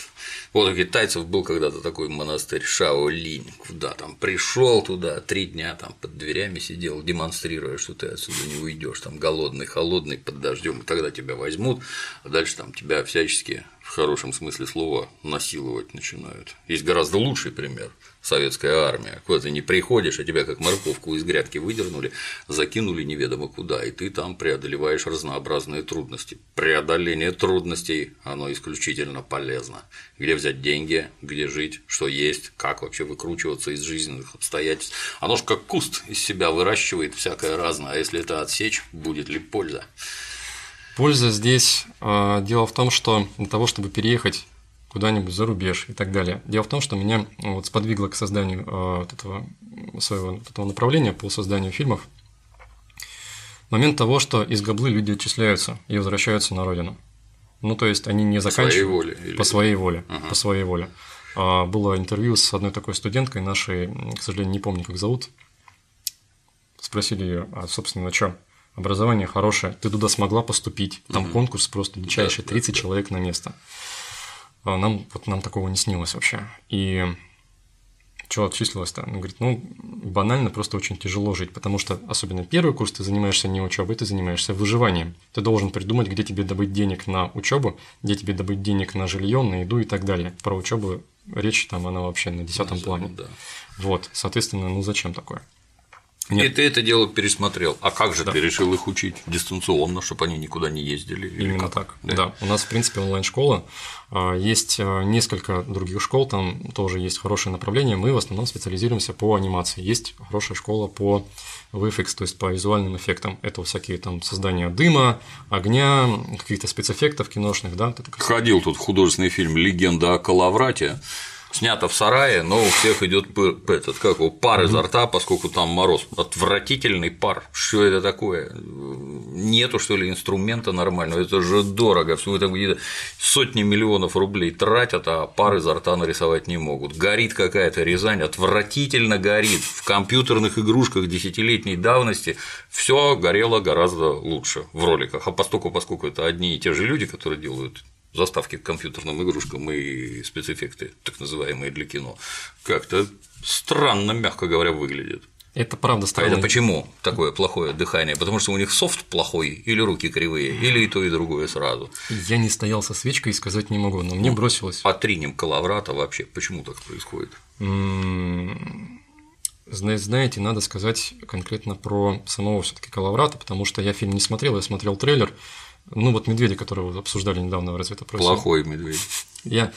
Вот у китайцев был когда-то такой монастырь Шао-Линь, куда там пришел туда, три дня там под дверями сидел, демонстрируя, что ты отсюда не уйдешь, там голодный, холодный, под дождем, и тогда тебя возьмут, а дальше там тебя всячески в хорошем смысле слова насиловать начинают. Есть гораздо лучший пример советская армия, куда ты не приходишь, а тебя как морковку из грядки выдернули, закинули неведомо куда, и ты там преодолеваешь разнообразные трудности. Преодоление трудностей, оно исключительно полезно. Где взять деньги, где жить, что есть, как вообще выкручиваться из жизненных обстоятельств. Оно же как куст из себя выращивает всякое разное, а если это отсечь, будет ли польза? Польза здесь э, дело в том, что для того, чтобы переехать куда-нибудь за рубеж и так далее. Дело в том, что меня вот сподвигло к созданию э, вот этого своего вот этого направления по созданию фильмов момент того, что из Габлы люди отчисляются и возвращаются на родину. Ну, то есть они не заканчивают по своей воле. Или... По своей воле. Ага. По своей воле. А, было интервью с одной такой студенткой нашей, к сожалению, не помню, как зовут. Спросили ее, а, собственно, на чем? Образование хорошее, ты туда смогла поступить. Там угу. конкурс просто дичайший, 30 да, да, человек на место. А нам, вот нам такого не снилось вообще. И что отчислилось-то? Он говорит, ну, банально, просто очень тяжело жить, потому что, особенно первый курс, ты занимаешься не учебой, ты занимаешься выживанием. Ты должен придумать, где тебе добыть денег на учебу, где тебе добыть денег на жилье, на еду и так далее. Про учебу речь там, она вообще на десятом плане. Да. Вот, соответственно, ну зачем такое? Нет. И ты это дело пересмотрел. А как же да. ты решил их учить дистанционно, чтобы они никуда не ездили? Именно как? так. Да. да. У нас, в принципе, онлайн-школа. А, есть а, несколько других школ, там тоже есть хорошее направление. Мы в основном специализируемся по анимации. Есть хорошая школа по VFX, то есть по визуальным эффектам. Это всякие там создания дыма, огня, каких-то спецэффектов киношных, да. Ходил тут художественный фильм «Легенда о Калаврате», снято в сарае, но у всех идет этот, как его, пар изо рта, поскольку там мороз. Отвратительный пар. Что это такое? Нету, что ли, инструмента нормального? Это же дорого. Все это какие-то сотни миллионов рублей тратят, а пар изо рта нарисовать не могут. Горит какая-то Рязань, отвратительно горит. В компьютерных игрушках десятилетней давности все горело гораздо лучше в роликах. А поскольку, поскольку это одни и те же люди, которые делают заставки к компьютерным игрушкам и спецэффекты, так называемые для кино, как-то странно, мягко говоря, выглядит. Это правда странно. А это почему такое плохое дыхание? Потому что у них софт плохой или руки кривые, или и то, и другое сразу. Я не стоял со свечкой и сказать не могу, но мне ну, бросилось. Отринем Калаврата вообще. Почему так происходит? Знаете, надо сказать конкретно про самого все таки Калаврата, потому что я фильм не смотрел, я смотрел трейлер, ну вот медведя, которого обсуждали недавно, разве это просто? Плохой медведь. Я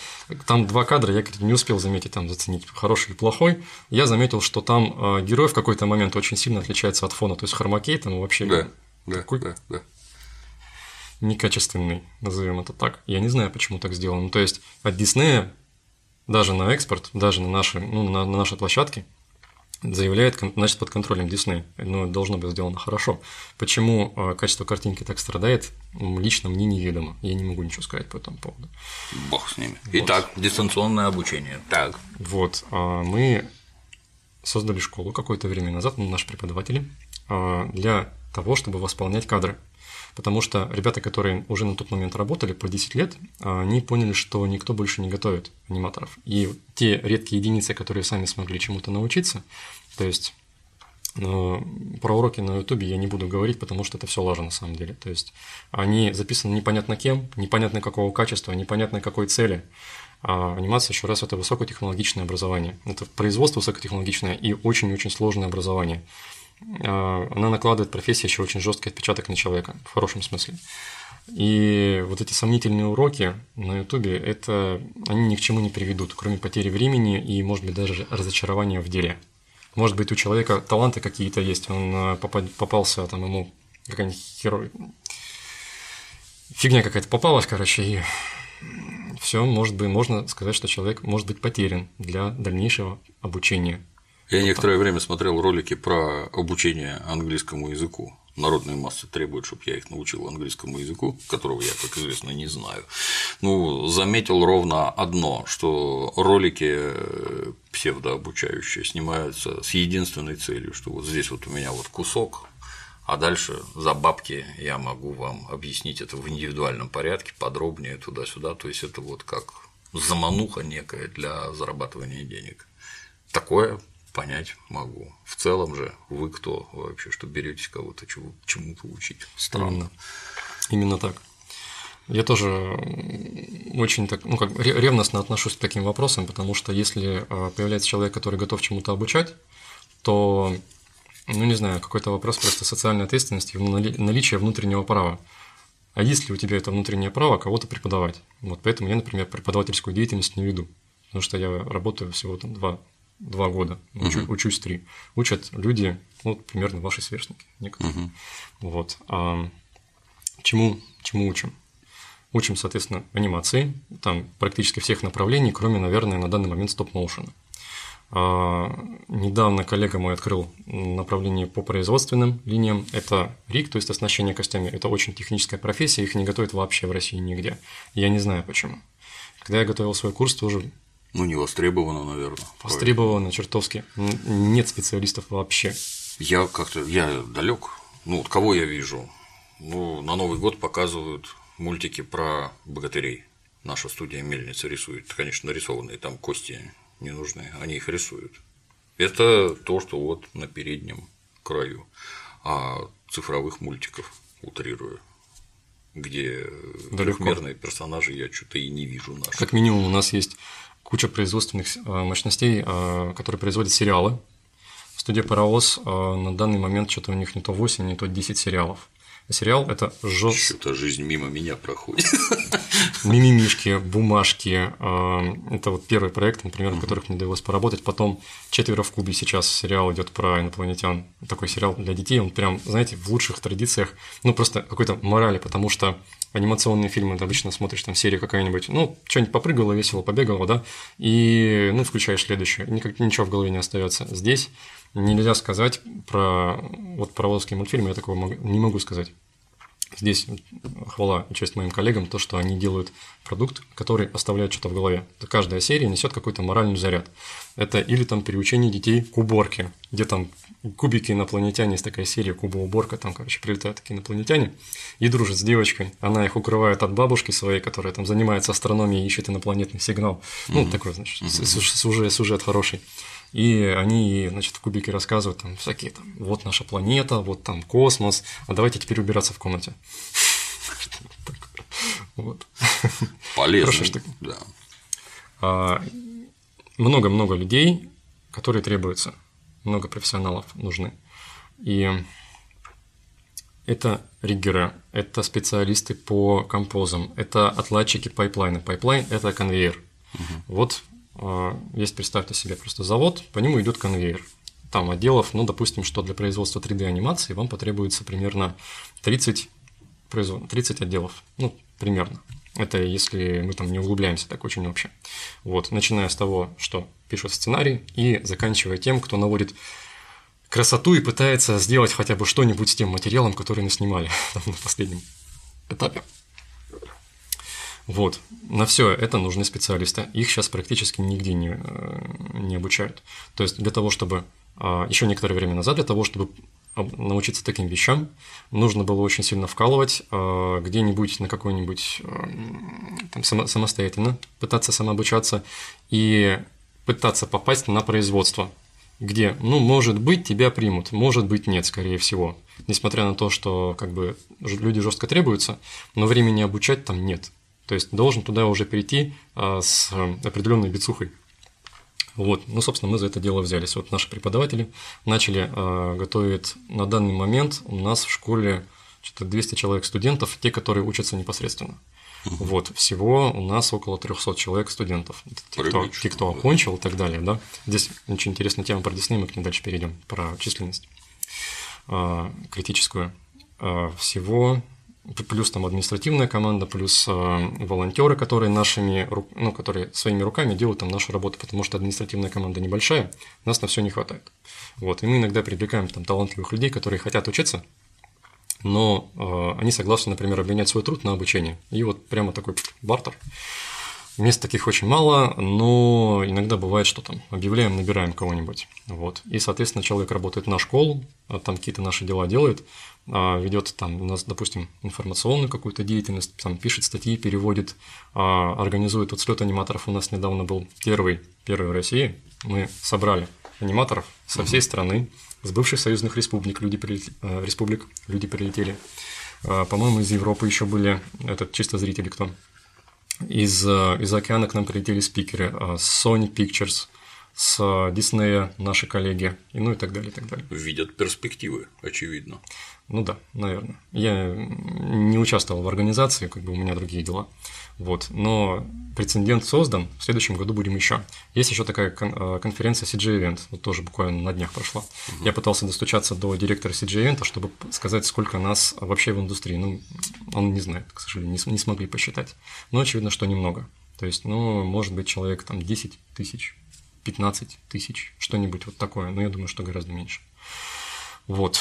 там два кадра, я не успел заметить, там заценить хороший или плохой. Я заметил, что там э, герой в какой-то момент очень сильно отличается от фона, то есть хромакей там вообще да, такой да, да, да. некачественный, назовем это так. Я не знаю, почему так сделано. Ну, то есть от Диснея даже на экспорт, даже на наши, ну, на, на нашей площадке заявляет, значит, под контролем Disney. Но должно быть сделано хорошо. Почему а, качество картинки так страдает, лично мне неведомо. Я не могу ничего сказать по этому поводу. Бог с ними. Вот. Итак, дистанционное обучение. Так. Вот. А, мы создали школу какое-то время назад, наши преподаватели, а, для того, чтобы восполнять кадры. Потому что ребята, которые уже на тот момент работали по 10 лет, они поняли, что никто больше не готовит аниматоров. И те редкие единицы, которые сами смогли чему-то научиться, то есть но про уроки на Ютубе я не буду говорить, потому что это все лажа на самом деле. То есть они записаны непонятно кем, непонятно какого качества, непонятно какой цели. А анимация, еще раз, это высокотехнологичное образование. Это производство высокотехнологичное и очень-очень сложное образование. А, она накладывает профессия еще очень жесткий отпечаток на человека, в хорошем смысле. И вот эти сомнительные уроки на Ютубе, это они ни к чему не приведут, кроме потери времени и, может быть, даже разочарования в деле. Может быть, у человека таланты какие-то есть, он а, попался, там ему какая-нибудь херой... Фигня какая-то попалась, короче, и все, может быть, можно сказать, что человек может быть потерян для дальнейшего обучения я вот некоторое так. время смотрел ролики про обучение английскому языку. Народные массы требуют, чтобы я их научил английскому языку, которого я, как известно, не знаю. Ну, заметил ровно одно, что ролики э, псевдообучающие снимаются с единственной целью, что вот здесь вот у меня вот кусок, а дальше за бабки я могу вам объяснить это в индивидуальном порядке, подробнее туда-сюда. То есть это вот как замануха некая для зарабатывания денег. Такое понять могу. В целом же вы кто вообще, что беретесь кого-то чему-то учить? Странно. Именно. Именно так. Я тоже очень так, ну, как ревностно отношусь к таким вопросам, потому что если а, появляется человек, который готов чему-то обучать, то, ну, не знаю, какой-то вопрос просто социальной ответственности, наличия внутреннего права. А есть ли у тебя это внутреннее право кого-то преподавать? Вот поэтому я, например, преподавательскую деятельность не веду, потому что я работаю всего там два, два года, учу, uh-huh. учусь три. Учат люди, ну, примерно ваши сверстники некоторые. Uh-huh. Вот. А чему, чему учим? Учим, соответственно, анимации, там практически всех направлений, кроме, наверное, на данный момент стоп-моушена. А, недавно коллега мой открыл направление по производственным линиям. Это РИК, то есть оснащение костями. Это очень техническая профессия, их не готовят вообще в России нигде. Я не знаю почему. Когда я готовил свой курс, тоже ну, не востребовано, наверное. Востребовано, чертовски. Нет специалистов вообще. Я как-то, я далек. Ну, вот кого я вижу? Ну, на Новый год показывают мультики про богатырей. Наша студия Мельница рисует, конечно, нарисованные там кости не нужны, они их рисуют. Это то, что вот на переднем краю. А цифровых мультиков, утрирую, где трехмерные персонажи я что-то и не вижу наших. Как минимум у нас есть куча производственных а, мощностей, а, которые производят сериалы. Студия Паровоз а, на данный момент что-то у них не то 8, не то 10 сериалов сериал это жестко. Что-то жизнь мимо меня проходит. Мимимишки, бумажки. Это вот первый проект, например, в которых мне довелось поработать. Потом «Четверо в кубе» сейчас сериал идет про инопланетян. Такой сериал для детей. Он прям, знаете, в лучших традициях, ну просто какой-то морали, потому что анимационные фильмы, ты обычно смотришь там серия какая-нибудь, ну, что-нибудь попрыгало, весело побегало, да, и, ну, включаешь следующую, никак, ничего в голове не остается. Здесь нельзя сказать про вот про волжские мультфильмы, я такого не могу сказать. Здесь хвала и честь моим коллегам, то, что они делают продукт, который оставляет что-то в голове. Каждая серия несет какой-то моральный заряд. Это или там переучение детей к уборке, где там кубики инопланетяне, есть такая серия кубоуборка, там, короче, прилетают такие инопланетяне и дружат с девочкой. Она их укрывает от бабушки своей, которая там занимается астрономией и ищет инопланетный сигнал. Mm-hmm. Ну, такой, значит, mm-hmm. сюжет, сюжет хороший. И они, значит, в кубике рассказывают там всякие там, вот наша планета, вот там космос, а давайте теперь убираться в комнате. Вот. Полезно. Хорошая штука. Да. А, много-много людей, которые требуются, много профессионалов нужны. И это риггеры, это специалисты по композам, это отладчики пайплайна. Пайплайн – это конвейер. Угу. Вот есть, представьте себе, просто завод, по нему идет конвейер. Там отделов, ну, допустим, что для производства 3D-анимации вам потребуется примерно 30, 30 отделов, ну, примерно. Это если мы там не углубляемся так очень вообще. Вот, начиная с того, что пишут сценарий, и заканчивая тем, кто наводит красоту и пытается сделать хотя бы что-нибудь с тем материалом, который мы снимали на последнем этапе. Вот. На все это нужны специалисты. Их сейчас практически нигде не, э, не обучают. То есть для того, чтобы а, еще некоторое время назад, для того, чтобы научиться таким вещам, нужно было очень сильно вкалывать а, где-нибудь на какой-нибудь э, там, самостоятельно, пытаться самообучаться и пытаться попасть на производство, где, ну, может быть, тебя примут, может быть, нет, скорее всего. Несмотря на то, что как бы люди жестко требуются, но времени обучать там нет. То есть должен туда уже перейти а, с определенной бицухой. Вот, ну, собственно, мы за это дело взялись. Вот наши преподаватели начали э, готовить на данный момент у нас в школе что-то 200 человек студентов, те, которые учатся непосредственно. Угу. Вот, всего у нас около 300 человек студентов. Те, кто, те, кто окончил и так далее, да. Здесь очень интересная тема про Дисней, мы к ней дальше перейдем, про численность э, критическую. Э, всего плюс там административная команда, плюс э, волонтеры, которые нашими, ну, которые своими руками делают там нашу работу, потому что административная команда небольшая, нас на все не хватает. Вот, и мы иногда привлекаем там талантливых людей, которые хотят учиться, но э, они согласны, например, обменять свой труд на обучение. И вот прямо такой бартер. Мест таких очень мало, но иногда бывает, что там объявляем, набираем кого-нибудь. Вот. И, соответственно, человек работает на школу, а там какие-то наши дела делает, ведет там у нас, допустим, информационную какую-то деятельность, там пишет статьи, переводит, а, организует вот слет аниматоров. У нас недавно был первый, первый в России. Мы собрали аниматоров со всей страны, с бывших союзных республик люди, прилетели, республик люди прилетели. А, По-моему, из Европы еще были, это чисто зрители кто. Из, э, из океана к нам прилетели спикеры а, с Sony Pictures, с Disney наши коллеги, и ну и так далее, и так далее. Видят перспективы, очевидно. Ну да, наверное. Я не участвовал в организации, как бы у меня другие дела. Вот. Но прецедент создан, в следующем году будем еще. Есть еще такая кон- э, конференция CG Event, вот тоже буквально на днях прошла. Я пытался достучаться до директора CG Event, чтобы сказать, сколько нас вообще в индустрии. Ну, он не знает, к сожалению, не, не смогли посчитать. Но очевидно, что немного. То есть, ну, может быть, человек там 10 тысяч, 15 тысяч, что-нибудь вот такое. Но я думаю, что гораздо меньше. Вот.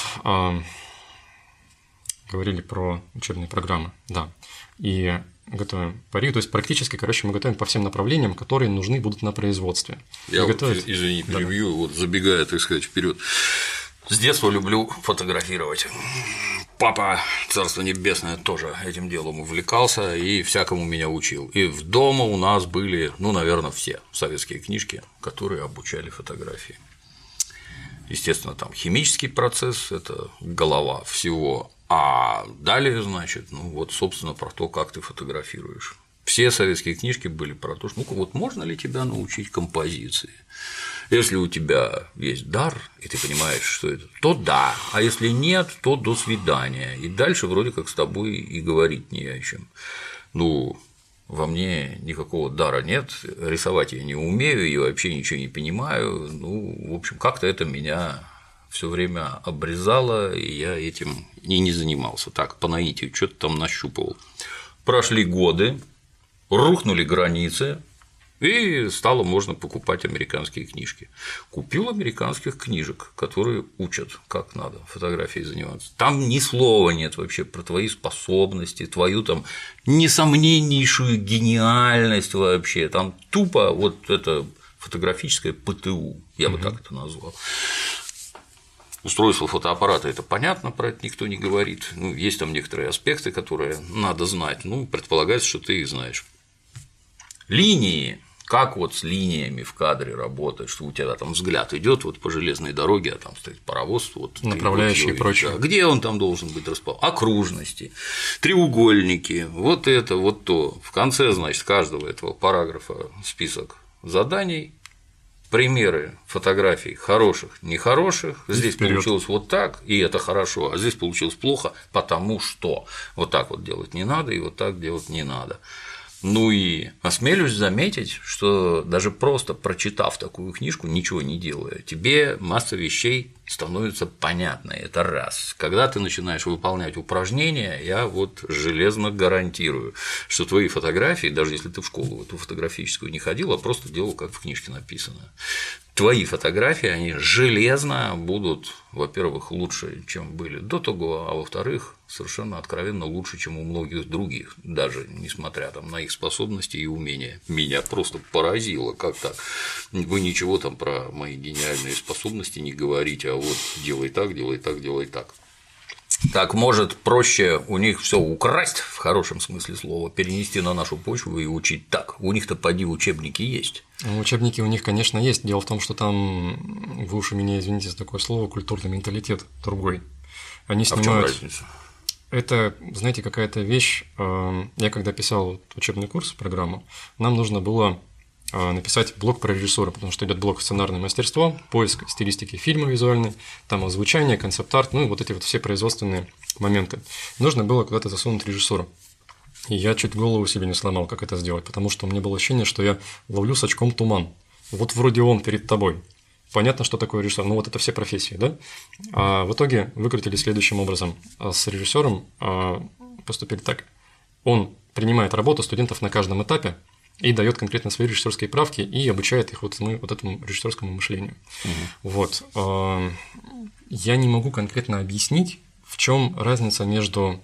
Говорили про учебные программы, да. И готовим пари. То есть практически, короче, мы готовим по всем направлениям, которые нужны будут на производстве. Я вот, извини, перебью, вот забегая, так сказать, вперед. С детства люблю фотографировать. Папа, царство небесное, тоже этим делом увлекался и всякому меня учил. И в дома у нас были, ну, наверное, все советские книжки, которые обучали фотографии. Естественно, там химический процесс – это голова всего, а далее, значит, ну вот, собственно, про то, как ты фотографируешь. Все советские книжки были про то, что ну вот можно ли тебя научить композиции. Если у тебя есть дар, и ты понимаешь, что это, то да, а если нет, то до свидания. И дальше вроде как с тобой и говорить не о чем. Ну, во мне никакого дара нет, рисовать я не умею и вообще ничего не понимаю. Ну, в общем, как-то это меня все время обрезало, и я этим и не занимался. Так, по наитию, что-то там нащупывал. Прошли годы, рухнули границы, и стало можно покупать американские книжки. Купил американских книжек, которые учат, как надо фотографией заниматься. Там ни слова нет вообще про твои способности, твою там несомненнейшую гениальность вообще. Там тупо вот это фотографическое ПТУ, я бы так это назвал. Устройство фотоаппарата это понятно, про это никто не говорит. Ну, есть там некоторые аспекты, которые надо знать. Ну, предполагается, что ты их знаешь. Линии, как вот с линиями в кадре работать, что у тебя там взгляд идет вот по железной дороге, а там стоит паровоз, вот вот и прочее. да. Где он там должен быть расположен? Окружности, треугольники, вот это, вот то. В конце, значит, каждого этого параграфа список заданий, примеры фотографий хороших, нехороших. Здесь вперёд. получилось вот так, и это хорошо, а здесь получилось плохо, потому что вот так вот делать не надо, и вот так делать не надо. Ну и осмелюсь заметить, что даже просто прочитав такую книжку, ничего не делая, тебе масса вещей становится понятной. Это раз. Когда ты начинаешь выполнять упражнения, я вот железно гарантирую, что твои фотографии, даже если ты в школу эту фотографическую не ходил, а просто делал, как в книжке написано, твои фотографии, они железно будут, во-первых, лучше, чем были до того, а во-вторых, совершенно откровенно лучше, чем у многих других, даже несмотря там, на их способности и умения. Меня просто поразило, как так. Вы ничего там про мои гениальные способности не говорите, а вот делай так, делай так, делай так. Так, может, проще у них все украсть, в хорошем смысле слова, перенести на нашу почву и учить так. У них-то поди учебники есть. Ну, Учебники у них, конечно, есть. Дело в том, что там, вы уж у меня извините за такое слово, культурный менталитет другой. Они А в чем снимают. разница? Это, знаете, какая-то вещь. э, Я когда писал учебный курс, программу, нам нужно было э, написать блок про режиссуру, потому что идет блок сценарное мастерство, поиск стилистики фильма визуальной, там озвучание, концепт-арт, ну и вот эти вот все производственные моменты. Нужно было куда-то засунуть режиссуру. И я чуть голову себе не сломал, как это сделать, потому что у меня было ощущение, что я ловлю с очком туман. Вот вроде он перед тобой. Понятно, что такое режиссер. Ну, вот это все профессии, да? А в итоге выкрутили следующим образом. А С режиссером а, поступили так. Он принимает работу студентов на каждом этапе и дает конкретно свои режиссерские правки и обучает их вот, мы- вот этому режиссерскому мышлению. Вот. А, Я не могу конкретно объяснить, в чем разница между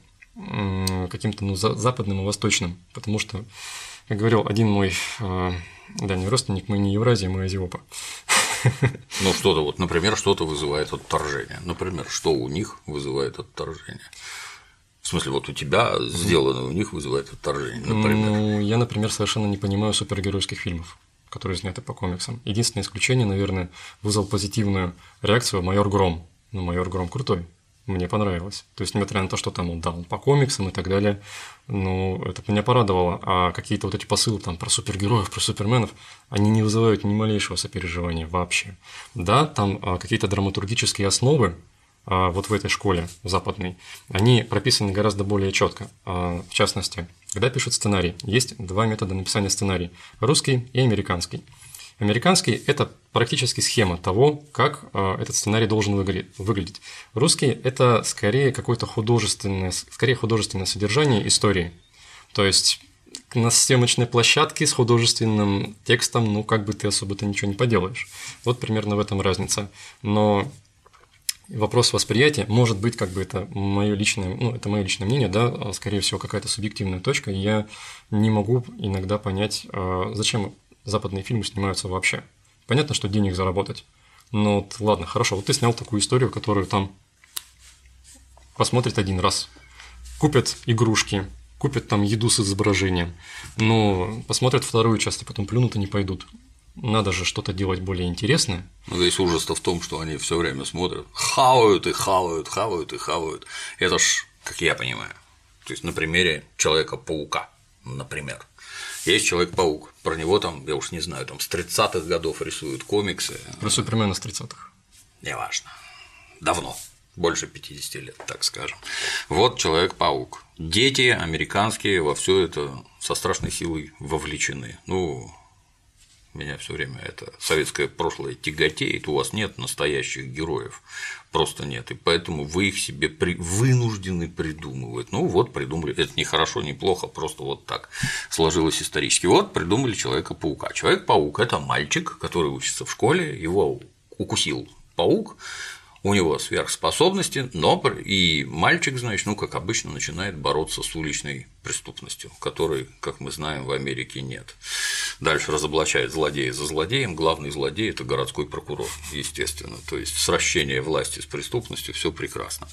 каким-то ну, за- западным и восточным, потому что, как говорил один мой дальний родственник, мы не Евразия, мы Азиопа. Ну, что-то вот, например, что-то вызывает отторжение. Например, что у них вызывает отторжение? В смысле, вот у тебя сделано, у них вызывает отторжение, например. Ну, я, например, совершенно не понимаю супергеройских фильмов, которые сняты по комиксам. Единственное исключение, наверное, вызвал позитивную реакцию «Майор Гром». Ну, «Майор Гром» крутой. Мне понравилось. То есть, несмотря на то, что там, он по комиксам и так далее, ну, это меня порадовало. А какие-то вот эти посылы там про супергероев, про суперменов, они не вызывают ни малейшего сопереживания вообще. Да, там а, какие-то драматургические основы, а, вот в этой школе западной, они прописаны гораздо более четко. А, в частности, когда пишут сценарий, есть два метода написания сценария – русский и американский. Американский – это практически схема того, как э, этот сценарий должен выглядеть. Русский – это скорее какое-то художественное, скорее художественное содержание истории. То есть на съемочной площадке с художественным текстом, ну, как бы ты особо-то ничего не поделаешь. Вот примерно в этом разница. Но вопрос восприятия может быть как бы это мое личное, ну, это мое личное мнение, да, а, скорее всего какая-то субъективная точка, я не могу иногда понять, а, зачем западные фильмы снимаются вообще. Понятно, что денег заработать. Но вот, ладно, хорошо, вот ты снял такую историю, которую там посмотрят один раз. Купят игрушки, купят там еду с изображением, но посмотрят вторую часть, и потом плюнут и не пойдут. Надо же что-то делать более интересное. Ну, весь ужас-то в том, что они все время смотрят, хавают и хавают, хавают и хавают. Это ж, как я понимаю, то есть на примере Человека-паука, например. Есть Человек-паук, про него там, я уж не знаю, там с 30-х годов рисуют комиксы. Про Супермена с 30-х. Неважно. Давно. Больше 50 лет, так скажем. Вот Человек-паук. Дети американские во все это со страшной силой вовлечены. Ну, меня все время это советское прошлое тяготеет, у вас нет настоящих героев, просто нет, и поэтому вы их себе при... вынуждены придумывать. Ну вот придумали, это не хорошо, не плохо, просто вот так сложилось исторически. Вот придумали Человека-паука. Человек-паук – это мальчик, который учится в школе, его укусил паук, у него сверхспособности, но и мальчик, значит, ну, как обычно, начинает бороться с уличной преступностью, которой, как мы знаем, в Америке нет. Дальше разоблачает злодея за злодеем, главный злодей – это городской прокурор, естественно, то есть сращение власти с преступностью, все прекрасно.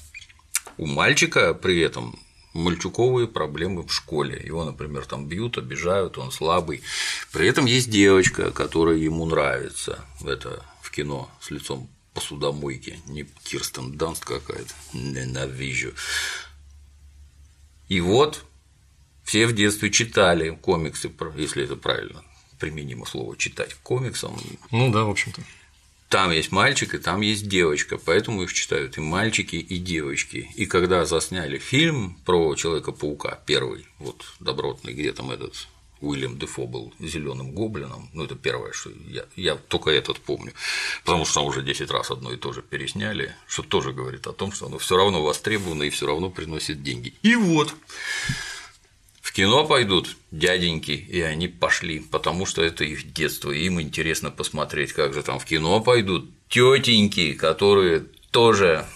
У мальчика при этом мальчуковые проблемы в школе. Его, например, там бьют, обижают, он слабый. При этом есть девочка, которая ему нравится. Это в кино с лицом посудомойки, не Кирстен Данст какая-то, ненавижу. И вот все в детстве читали комиксы, если это правильно применимо слово читать к комиксам. Ну да, в общем-то. Там есть мальчик и там есть девочка, поэтому их читают и мальчики, и девочки. И когда засняли фильм про Человека-паука, первый, вот добротный, где там этот Уильям Дефо был зеленым гоблином. Ну, это первое, что я, я только этот помню. Потому что уже 10 раз одно и то же пересняли, что тоже говорит о том, что оно все равно востребовано и все равно приносит деньги. И вот в кино пойдут дяденьки, и они пошли, потому что это их детство, и им интересно посмотреть, как же там в кино пойдут тетеньки, которые тоже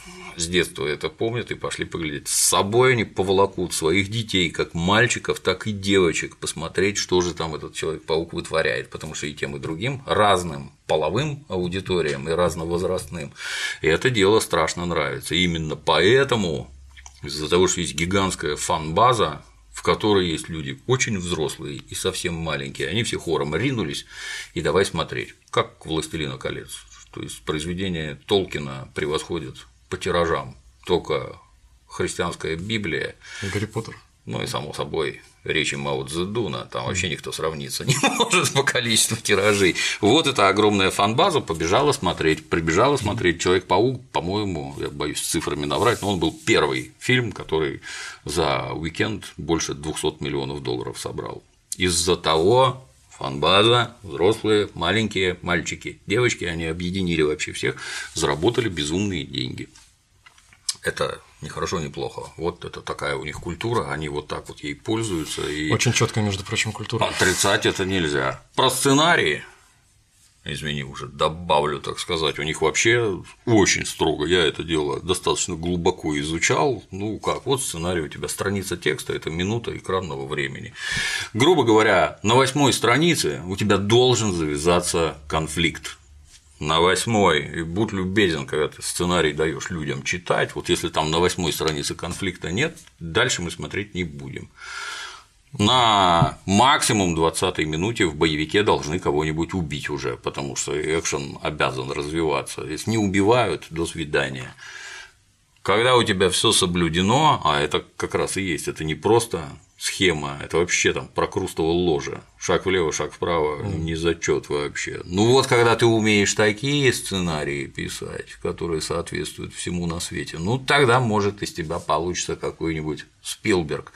с детства это помнят и пошли поглядеть. С собой они поволокут своих детей, как мальчиков, так и девочек, посмотреть, что же там этот Человек-паук вытворяет, потому что и тем, и другим разным половым аудиториям и разновозрастным это дело страшно нравится. И именно поэтому, из-за того, что есть гигантская фан-база, в которой есть люди очень взрослые и совсем маленькие, они все хором ринулись и давай смотреть, как «Властелина колец». То есть произведение Толкина превосходит по тиражам только христианская Библия. И Гарри Поттер. Ну и, само собой, речи Мао Цзэдуна, там вообще никто сравниться не может по количеству тиражей. Вот эта огромная фанбаза побежала смотреть, прибежала смотреть Человек-паук, по-моему, я боюсь цифрами наврать, но он был первый фильм, который за уикенд больше 200 миллионов долларов собрал. Из-за того, фанбаза, взрослые, маленькие мальчики, девочки, они объединили вообще всех, заработали безумные деньги это не хорошо, не плохо. Вот это такая у них культура, они вот так вот ей пользуются. И Очень четкая, между прочим, культура. Отрицать это нельзя. Про сценарии, извини, уже добавлю, так сказать, у них вообще очень строго. Я это дело достаточно глубоко изучал. Ну как, вот сценарий у тебя страница текста, это минута экранного времени. Грубо говоря, на восьмой странице у тебя должен завязаться конфликт на восьмой, и будь любезен, когда ты сценарий даешь людям читать, вот если там на восьмой странице конфликта нет, дальше мы смотреть не будем. На максимум 20 минуте в боевике должны кого-нибудь убить уже, потому что экшен обязан развиваться. Если не убивают, до свидания. Когда у тебя все соблюдено, а это как раз и есть, это не просто схема, это вообще там прокрустово ложе, шаг влево, шаг вправо, mm. не зачет вообще. Ну вот, когда ты умеешь такие сценарии писать, которые соответствуют всему на свете, ну тогда может из тебя получится какой-нибудь Спилберг,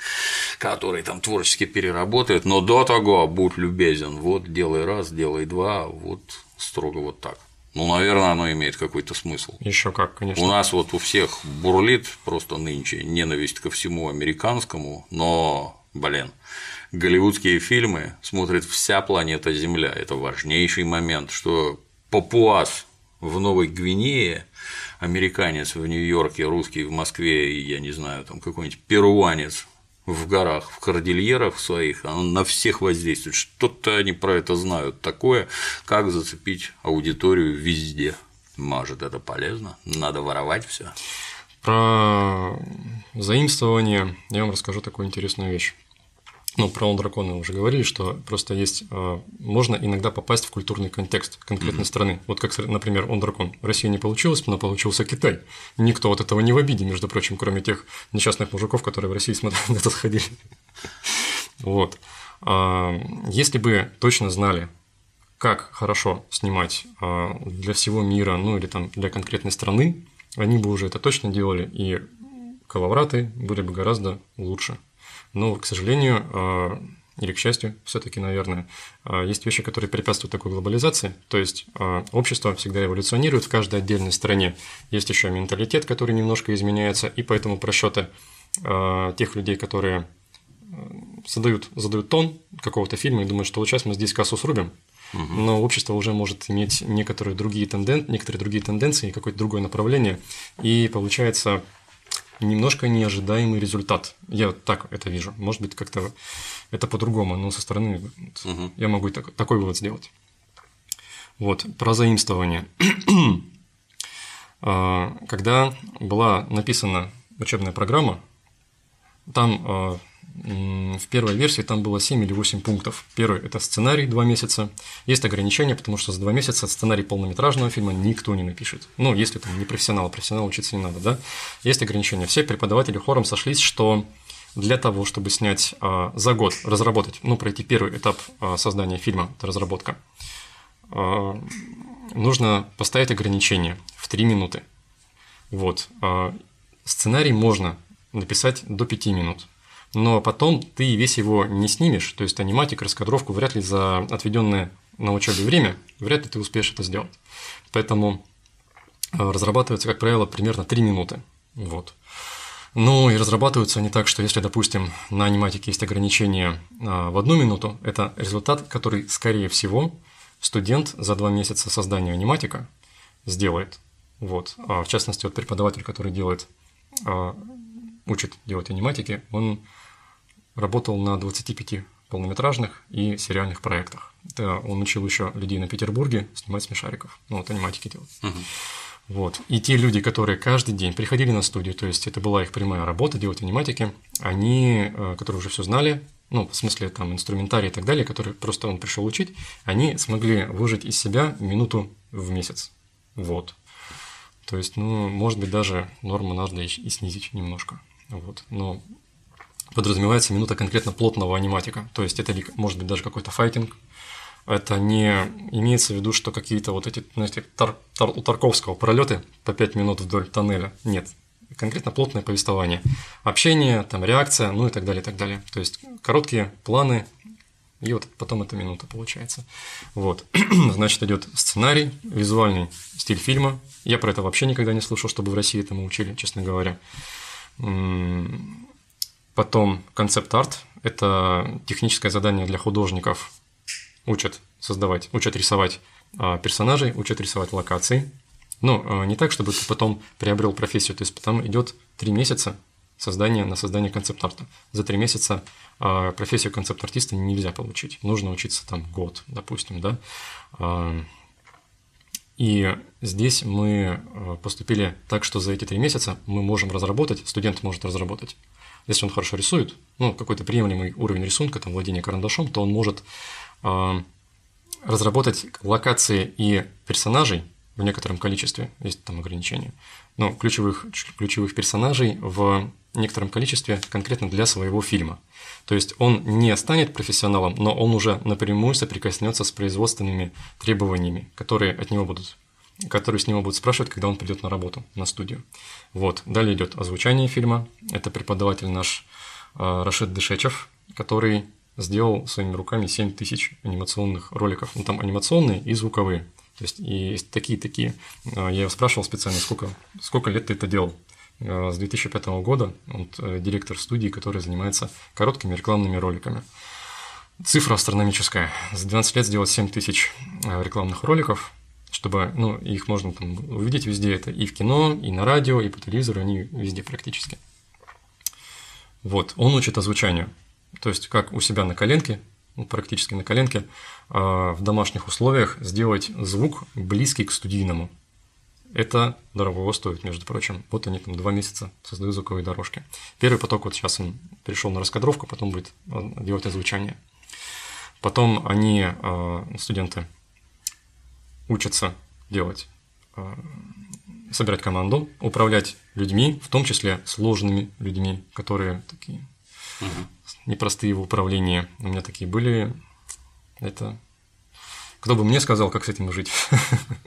который там творчески переработает, но до того будь любезен, вот делай раз, делай два, вот строго вот так. Ну, наверное, оно имеет какой-то смысл. Еще как, конечно. У нас вот у всех бурлит просто нынче ненависть ко всему американскому, но, блин, голливудские фильмы смотрит вся планета Земля. Это важнейший момент, что папуас в Новой Гвинее, американец в Нью-Йорке, русский в Москве и, я не знаю, там какой-нибудь перуанец в горах, в кордильерах своих, оно на всех воздействует. Что-то они про это знают такое, как зацепить аудиторию везде. Может, это полезно? Надо воровать все. Про заимствование я вам расскажу такую интересную вещь ну, про он дракона уже говорили, что просто есть, э, можно иногда попасть в культурный контекст конкретной mm-hmm. страны. Вот как, например, он дракон. Россия не получилось, но получился Китай. Никто от этого не в обиде, между прочим, кроме тех несчастных мужиков, которые в России смотрели на это сходили. Вот. А, если бы точно знали, как хорошо снимать а, для всего мира, ну или там для конкретной страны, они бы уже это точно делали, и коловраты были бы гораздо лучше. Но, к сожалению, а, или к счастью, все-таки, наверное, а, есть вещи, которые препятствуют такой глобализации. То есть а, общество всегда эволюционирует в каждой отдельной стране. Есть еще менталитет, который немножко изменяется, и поэтому просчеты тех людей, которые задают, задают тон какого-то фильма и думают, что вот сейчас мы здесь кассу срубим, но общество уже может иметь некоторые другие, тенден... некоторые другие тенденции, какое-то другое направление, и получается немножко неожидаемый результат. Я так это вижу. Может быть, как-то это по-другому, но со стороны угу. я могу так, такой вывод сделать. Вот, про заимствование. А, когда была написана учебная программа, там а, в первой версии там было 7 или 8 пунктов. Первый – это сценарий, 2 месяца. Есть ограничения, потому что за 2 месяца сценарий полнометражного фильма никто не напишет. Ну, если там не профессионал, профессионал учиться не надо, да? Есть ограничения. Все преподаватели хором сошлись, что для того, чтобы снять а, за год, разработать, ну, пройти первый этап а, создания фильма, это разработка, а, нужно поставить ограничение в 3 минуты. Вот. А, сценарий можно написать до 5 минут но потом ты весь его не снимешь, то есть аниматик, раскадровку вряд ли за отведенное на учебе время, вряд ли ты успеешь это сделать. Поэтому э, разрабатывается, как правило, примерно 3 минуты. Вот. Ну и разрабатываются они так, что если, допустим, на аниматике есть ограничение э, в одну минуту, это результат, который, скорее всего, студент за два месяца создания аниматика сделает. Вот. А в частности, вот преподаватель, который делает, э, учит делать аниматики, он работал на 25 полнометражных и сериальных проектах. Это он учил еще людей на Петербурге снимать смешариков, ну вот аниматики делать. Угу. Вот. И те люди, которые каждый день приходили на студию, то есть это была их прямая работа делать аниматики, они, э, которые уже все знали, ну, в смысле там инструментарий и так далее, которые просто он пришел учить, они смогли выжить из себя минуту в месяц. Вот. То есть, ну, может быть, даже норму надо и снизить немножко. Вот. Но подразумевается минута конкретно плотного аниматика. То есть это может быть даже какой-то файтинг. Это не имеется в виду, что какие-то вот эти, знаете, тар, тар, у Тарковского пролеты по 5 минут вдоль тоннеля. Нет. Конкретно плотное повествование. Общение, там реакция, ну и так далее, и так далее. То есть короткие планы, и вот потом эта минута получается. Вот. Значит, идет сценарий, визуальный стиль фильма. Я про это вообще никогда не слышал, чтобы в России этому учили, честно говоря. Потом концепт-арт – это техническое задание для художников. Учат создавать, учат рисовать а, персонажей, учат рисовать локации. Ну, а, не так, чтобы ты потом приобрел профессию. То есть там идет три месяца создания на создание концепт-арта. За три месяца а, профессию концепт-артиста нельзя получить. Нужно учиться там год, допустим, да. И здесь мы поступили так, что за эти три месяца мы можем разработать, студент может разработать если он хорошо рисует, ну, какой-то приемлемый уровень рисунка, там, владение карандашом, то он может э, разработать локации и персонажей в некотором количестве, есть там ограничения, но ключевых, ключевых персонажей в некотором количестве конкретно для своего фильма. То есть он не станет профессионалом, но он уже напрямую соприкоснется с производственными требованиями, которые от него будут которые с него будут спрашивать, когда он придет на работу, на студию. Вот. Далее идет озвучание фильма. Это преподаватель наш э, Рашид Дышечев, который сделал своими руками 7 тысяч анимационных роликов. Ну, там анимационные и звуковые. То есть, и есть такие-такие. А, я его спрашивал специально, сколько, сколько лет ты это делал. А, с 2005 года он э, директор студии, который занимается короткими рекламными роликами. Цифра астрономическая. За 12 лет сделать 7 тысяч а, рекламных роликов, чтобы, ну, их можно там увидеть везде, это и в кино, и на радио, и по телевизору, они везде практически. Вот, он учит озвучанию. То есть, как у себя на коленке, ну, практически на коленке, а, в домашних условиях сделать звук близкий к студийному. Это дорого стоит, между прочим. Вот они там два месяца создают звуковые дорожки. Первый поток, вот сейчас он перешел на раскадровку, потом будет а, делать озвучание. Потом они, а, студенты, учатся делать, собирать команду, управлять людьми, в том числе сложными людьми, которые такие угу непростые в управлении. У меня такие были. Это кто бы мне сказал, как с этим жить?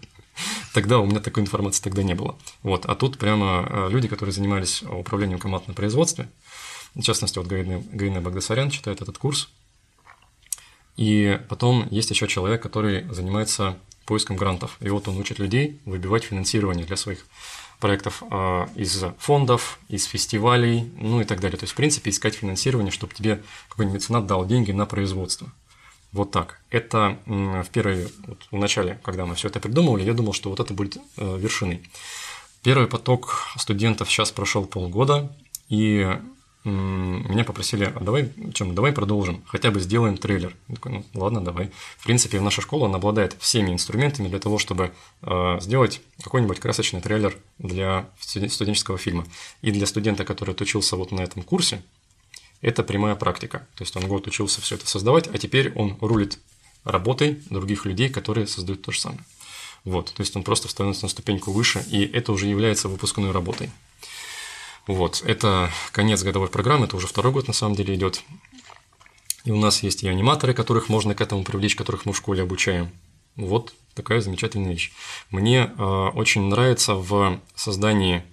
Тогда у меня такой информации тогда не было. Вот. А тут прямо э, люди, которые занимались управлением команд на производстве, в частности, вот Гаина, Гаина Багдасарян читает этот курс. И потом есть еще человек, который занимается поиском грантов. И вот он учит людей выбивать финансирование для своих проектов а, из фондов, из фестивалей, ну и так далее. То есть, в принципе, искать финансирование, чтобы тебе какой-нибудь меценат дал деньги на производство. Вот так. Это в первой, вот в начале, когда мы все это придумывали, я думал, что вот это будет э, вершиной. Первый поток студентов сейчас прошел полгода, и меня попросили, а давай, чем, давай продолжим, хотя бы сделаем трейлер. Я такой, ну ладно, давай. В принципе, наша школа, она обладает всеми инструментами для того, чтобы э, сделать какой-нибудь красочный трейлер для студенческого фильма. И для студента, который отучился вот на этом курсе, это прямая практика. То есть он год учился все это создавать, а теперь он рулит работой других людей, которые создают то же самое. Вот, то есть он просто становится на ступеньку выше, и это уже является выпускной работой. Вот, это конец годовой программы, это уже второй год на самом деле идет. И у нас есть и аниматоры, которых можно к этому привлечь, которых мы в школе обучаем. Вот такая замечательная вещь. Мне э, очень нравится в создании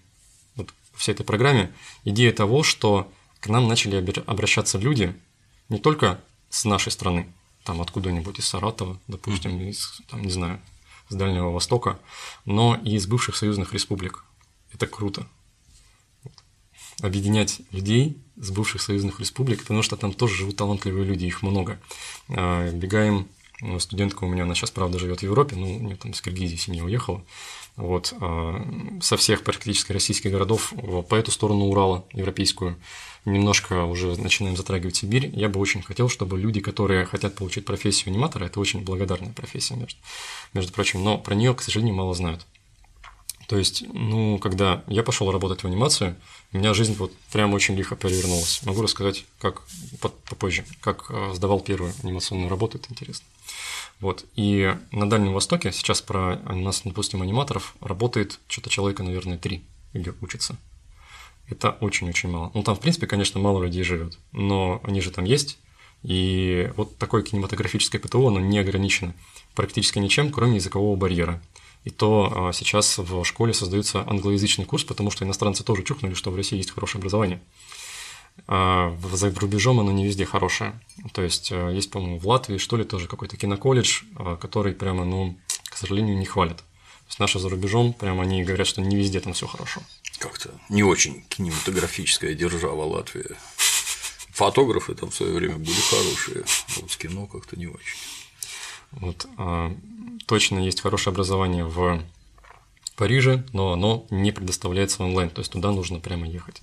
вот, всей этой программе идея того, что к нам начали обращаться люди не только с нашей страны, там откуда-нибудь из Саратова, допустим, из, там, не знаю, с Дальнего Востока, но и из бывших союзных республик. Это круто объединять людей с бывших союзных республик, потому что там тоже живут талантливые люди, их много. А, бегаем, ну, студентка у меня, она сейчас, правда, живет в Европе, ну, у нее там из Киргизии семья уехала. Вот, а, со всех практически российских городов по эту сторону Урала, европейскую, немножко уже начинаем затрагивать Сибирь. Я бы очень хотел, чтобы люди, которые хотят получить профессию аниматора, это очень благодарная профессия, между, между прочим, но про нее, к сожалению, мало знают. То есть, ну, когда я пошел работать в анимацию, у меня жизнь вот прям очень лихо перевернулась. Могу рассказать, как попозже, как э, сдавал первую анимационную работу, это интересно. Вот. И на Дальнем Востоке сейчас про нас, допустим, аниматоров работает что-то человека, наверное, три или учится. Это очень-очень мало. Ну, там, в принципе, конечно, мало людей живет, но они же там есть. И вот такое кинематографическое ПТО, оно не ограничено практически ничем, кроме языкового барьера и то а, сейчас в школе создается англоязычный курс, потому что иностранцы тоже чухнули, что в России есть хорошее образование. А за рубежом оно не везде хорошее. То есть а, есть, по-моему, в Латвии, что ли, тоже какой-то киноколледж, который прямо, ну, к сожалению, не хвалят. То есть наши за рубежом, прямо они говорят, что не везде там все хорошо. Как-то не очень кинематографическая держава Латвия. Фотографы там в свое время были хорошие, а вот с кино как-то не очень. Вот, точно есть хорошее образование в Париже, но оно не предоставляется онлайн, то есть туда нужно прямо ехать.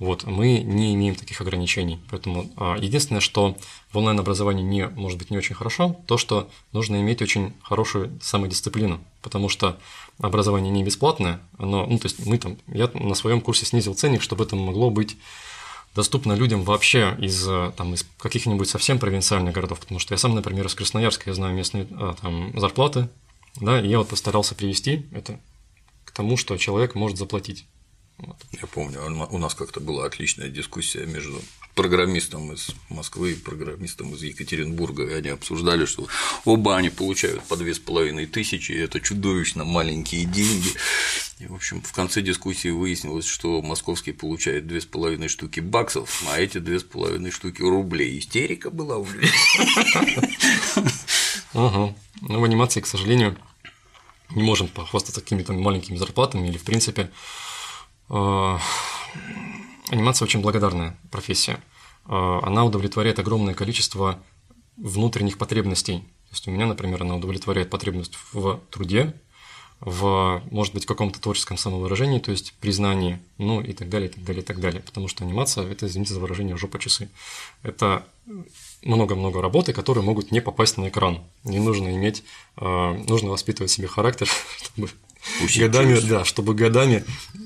Вот, мы не имеем таких ограничений, поэтому а, единственное, что в онлайн-образовании не, может быть не очень хорошо, то, что нужно иметь очень хорошую самодисциплину, потому что образование не бесплатное, оно, ну, то есть мы там, я на своем курсе снизил ценник, чтобы это могло быть доступно людям вообще из, э, там, из каких-нибудь совсем провинциальных городов, потому что я сам, например, из Красноярска, я знаю местные а, там, зарплаты, Да, и я вот постарался привести это к тому, что человек может заплатить. Вот. Я помню, у нас как-то была отличная дискуссия между программистом из Москвы и программистом из Екатеринбурга, и они обсуждали, что оба они получают по две с половиной тысячи, и это чудовищно маленькие деньги. И, в общем, в конце дискуссии выяснилось, что московский получает две с половиной штуки баксов, а эти две с половиной штуки рублей. Истерика была у людей. Ага. Ну, в анимации, к сожалению, не можем похвастаться какими-то маленькими зарплатами или, в принципе, анимация очень благодарная профессия. А, она удовлетворяет огромное количество внутренних потребностей. То есть у меня, например, она удовлетворяет потребность в труде, в, может быть, каком-то творческом самовыражении, то есть признании, ну и так далее, и так далее, и так далее. Потому что анимация – это, извините за выражение, жопа часы. Это много-много работы, которые могут не попасть на экран. Не нужно иметь, а, нужно воспитывать себе характер, чтобы годами, да, чтобы годами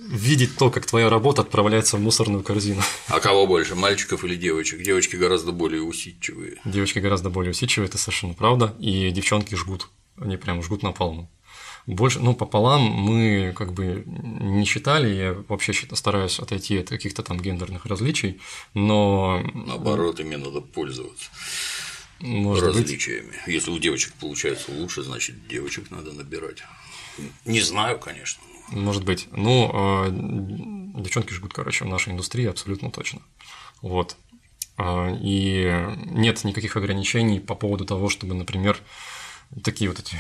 видеть то, как твоя работа отправляется в мусорную корзину. А кого больше, мальчиков или девочек? Девочки гораздо более усидчивые. Девочки гораздо более усидчивые, это совершенно правда, и девчонки жгут, они прям жгут напалмом. Больше, ну, пополам мы как бы не считали, я вообще стараюсь отойти от каких-то там гендерных различий, но… Наоборот, ими надо пользоваться. Может различиями. Быть. Если у девочек получается лучше, значит девочек надо набирать. Не знаю, конечно. Может быть. Ну, а, девчонки жгут, короче, в нашей индустрии абсолютно точно. Вот. А, и нет никаких ограничений по поводу того, чтобы, например, такие вот эти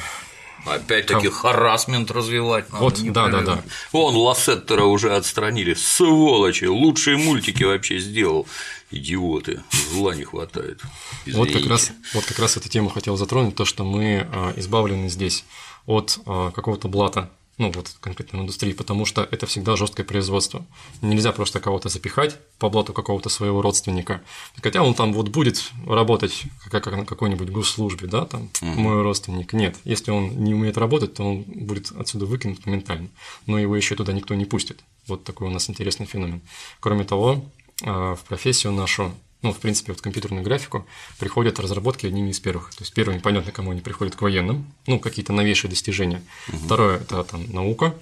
Опять-таки Ком... харасмент развивать надо. Вот, да, да, да. Вон Лассеттера уже отстранили. Сволочи, лучшие мультики вообще сделал. Идиоты, зла не хватает. Извините. Вот как, раз, вот как раз эту тему хотел затронуть, то, что мы а, избавлены здесь от а, какого-то блата, ну вот конкретно в индустрии, потому что это всегда жесткое производство. Нельзя просто кого-то запихать по блату какого-то своего родственника. Хотя он там вот будет работать как, на какой-нибудь госслужбе, да, там угу. мой родственник. Нет, если он не умеет работать, то он будет отсюда выкинут моментально. Но его еще туда никто не пустит. Вот такой у нас интересный феномен. Кроме того, а, в профессию нашу ну, в принципе, вот компьютерную графику, приходят разработки одними из первых. То есть первыми, понятно, кому они приходят к военным, ну, какие-то новейшие достижения. Угу. Второе – это там наука.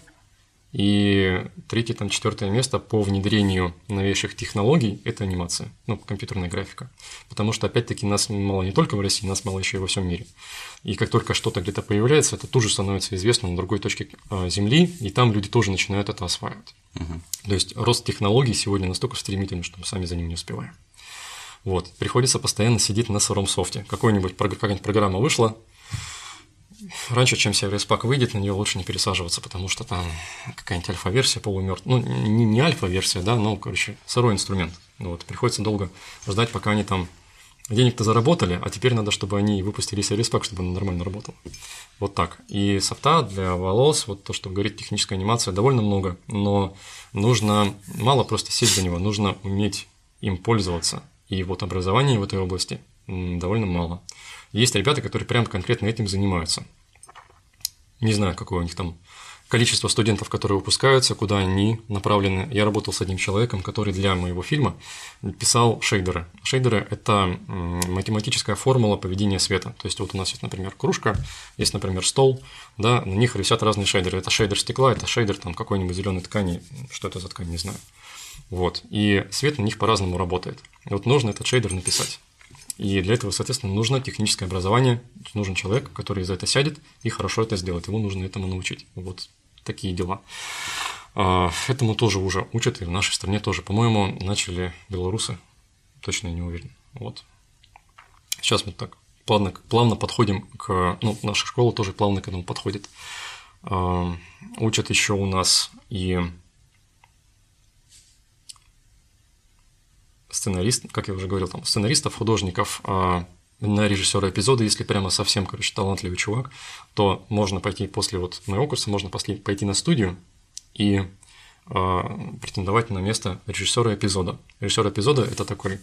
И третье, там, четвертое место по внедрению новейших технологий – это анимация, ну, компьютерная графика. Потому что, опять-таки, нас мало не только в России, нас мало еще и во всем мире. И как только что-то где-то появляется, это тут же становится известно на другой точке а, Земли, и там люди тоже начинают это осваивать. Угу. То есть рост технологий сегодня настолько стремительный, что мы сами за ним не успеваем. Вот, приходится постоянно сидеть на сыром софте. Какой-нибудь, какая-нибудь программа вышла, раньше, чем Severus Pack выйдет, на нее лучше не пересаживаться, потому что там какая-нибудь альфа-версия полумертвая. Ну, не, не альфа-версия, да, но, короче, сырой инструмент. Вот, приходится долго ждать, пока они там денег-то заработали, а теперь надо, чтобы они выпустили Severus Pack, чтобы он нормально работал. Вот так. И софта для волос, вот то, что говорит техническая анимация, довольно много, но нужно мало просто сесть за него, нужно уметь им пользоваться. И вот образования в этой области довольно мало. Есть ребята, которые прям конкретно этим занимаются. Не знаю, какое у них там количество студентов, которые выпускаются, куда они направлены. Я работал с одним человеком, который для моего фильма писал шейдеры. Шейдеры – это математическая формула поведения света. То есть вот у нас есть, например, кружка, есть, например, стол, да, на них висят разные шейдеры. Это шейдер стекла, это шейдер там какой-нибудь зеленой ткани, что это за ткань, не знаю. Вот. И свет на них по-разному работает. Вот нужно этот шейдер написать. И для этого, соответственно, нужно техническое образование, нужен человек, который за это сядет и хорошо это сделает. Его нужно этому научить. Вот такие дела. А, этому тоже уже учат, и в нашей стране тоже. По-моему, начали белорусы, точно не уверен. Вот. Сейчас мы так плавно, плавно подходим к... Ну, наша школа тоже плавно к этому подходит. А, учат еще у нас и сценарист, как я уже говорил, там, сценаристов, художников, а на режиссера эпизода, если прямо совсем, короче, талантливый чувак, то можно пойти после вот моего курса, можно пойти на студию и э, претендовать на место режиссера эпизода. Режиссер эпизода – это такой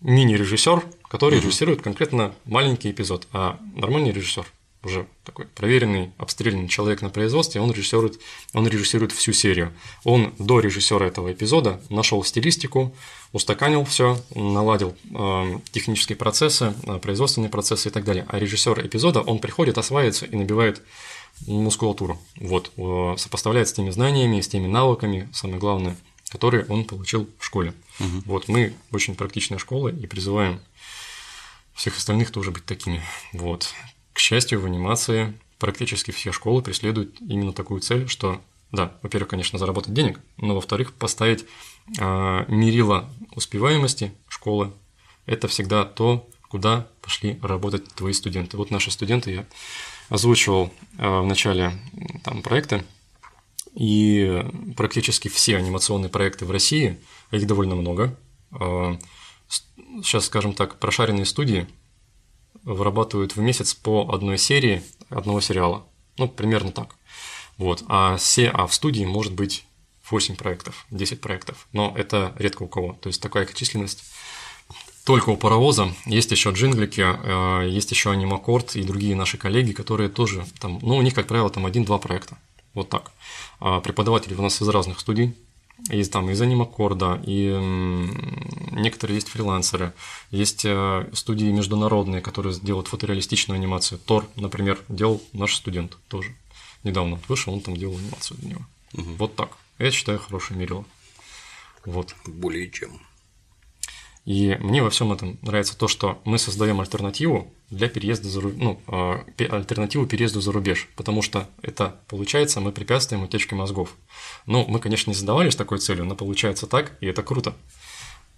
мини-режиссер, который mm-hmm. режиссирует конкретно маленький эпизод, а нормальный режиссер уже такой проверенный, обстрелянный человек на производстве, он режиссирует, он режиссирует всю серию. Он до режиссера этого эпизода нашел стилистику, устаканил все, наладил э, технические процессы, э, производственные процессы и так далее. А режиссер эпизода, он приходит, осваивается и набивает мускулатуру. Вот, э, сопоставляет с теми знаниями, с теми навыками, самое главное, которые он получил в школе. Угу. Вот, мы очень практичная школа и призываем всех остальных тоже быть такими. Вот. К счастью, в анимации практически все школы преследуют именно такую цель, что, да, во-первых, конечно, заработать денег, но, во-вторых, поставить э, мерило успеваемости школы. Это всегда то, куда пошли работать твои студенты. Вот наши студенты, я озвучивал э, в начале там, проекта, и практически все анимационные проекты в России, а их довольно много, э, сейчас, скажем так, прошаренные студии вырабатывают в месяц по одной серии одного сериала. Ну, примерно так. Вот. А, все, а в студии может быть 8 проектов, 10 проектов. Но это редко у кого. То есть такая численность только у паровоза. Есть еще джинглики, э, есть еще анимакорд и другие наши коллеги, которые тоже там, ну, у них, как правило, там один-два проекта. Вот так. А преподаватели у нас из разных студий, есть там из анимакорда, и некоторые есть фрилансеры, есть э, студии международные, которые делают фотореалистичную анимацию. Тор, например, делал наш студент тоже. Недавно вышел, он там делал анимацию для него. Угу. Вот так. Я считаю, хорошее мерило. Вот. Более чем. И мне во всем этом нравится то, что мы создаем альтернативу для переезда за ну, а, альтернативу переезду за рубеж, потому что это получается, мы препятствуем утечке мозгов. Ну, мы, конечно, не задавались такой целью, но получается так, и это круто,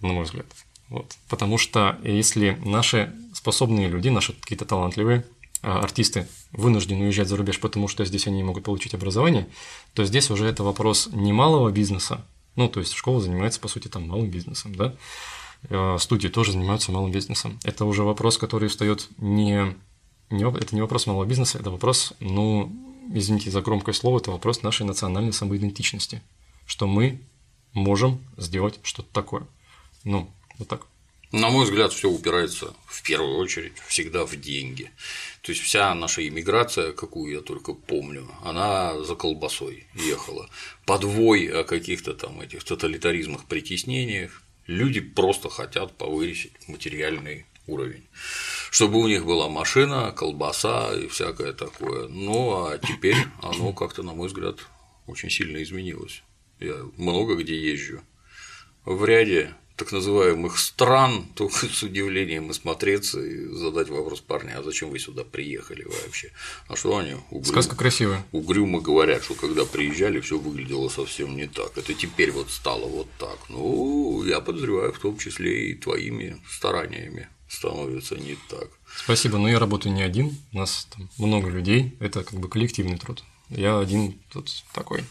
на мой взгляд. Вот. Потому что если наши способные люди, наши какие-то талантливые а, артисты вынуждены уезжать за рубеж, потому что здесь они не могут получить образование, то здесь уже это вопрос не малого бизнеса, ну, то есть школа занимается, по сути, там малым бизнесом, да, студии тоже занимаются малым бизнесом. Это уже вопрос, который встает не, не это не вопрос малого бизнеса, это вопрос, ну, извините за громкое слово, это вопрос нашей национальной самоидентичности, что мы можем сделать что-то такое. Ну, вот так. На мой взгляд, все упирается в первую очередь всегда в деньги. То есть вся наша иммиграция, какую я только помню, она за колбасой ехала. Подвой о каких-то там этих тоталитаризмах, притеснениях, Люди просто хотят повысить материальный уровень. Чтобы у них была машина, колбаса и всякое такое. Ну а теперь оно как-то, на мой взгляд, очень сильно изменилось. Я много где езжу. В ряде так называемых стран, только с удивлением и смотреться и задать вопрос парня, а зачем вы сюда приехали вообще? А что они угрюмо, Сказка красивая. угрюмо говорят, что когда приезжали, все выглядело совсем не так. Это теперь вот стало вот так. Ну, я подозреваю, в том числе и твоими стараниями становится не так. Спасибо, но я работаю не один, у нас там много людей, это как бы коллективный труд. Я один тут такой.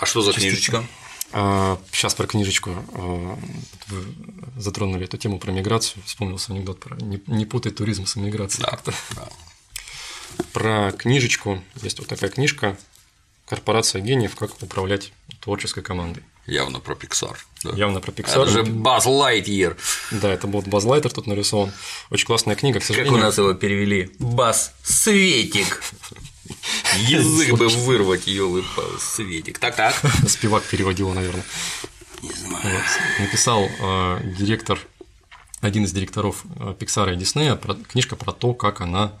А что за книжечка? Сейчас а, про книжечку. А, вы затронули эту тему про миграцию. Вспомнился анекдот про не, не путать туризм с миграцией. Да, как-то. Да. Про книжечку. Есть вот такая книжка «Корпорация гениев. Как управлять творческой командой». Явно про Pixar. Да. Явно про Pixar. Это же Баз Лайтьер. Да, это был Баз Лайтер тут нарисован. Очень классная книга, к сожалению. Как у нас его перевели? Баз Светик. Язык бы вырвать, елы Светик. Так, так. Спивак переводил, наверное. Не знаю. Вот. Написал э, директор, один из директоров э, Pixar и Disney, про, книжка про то, как она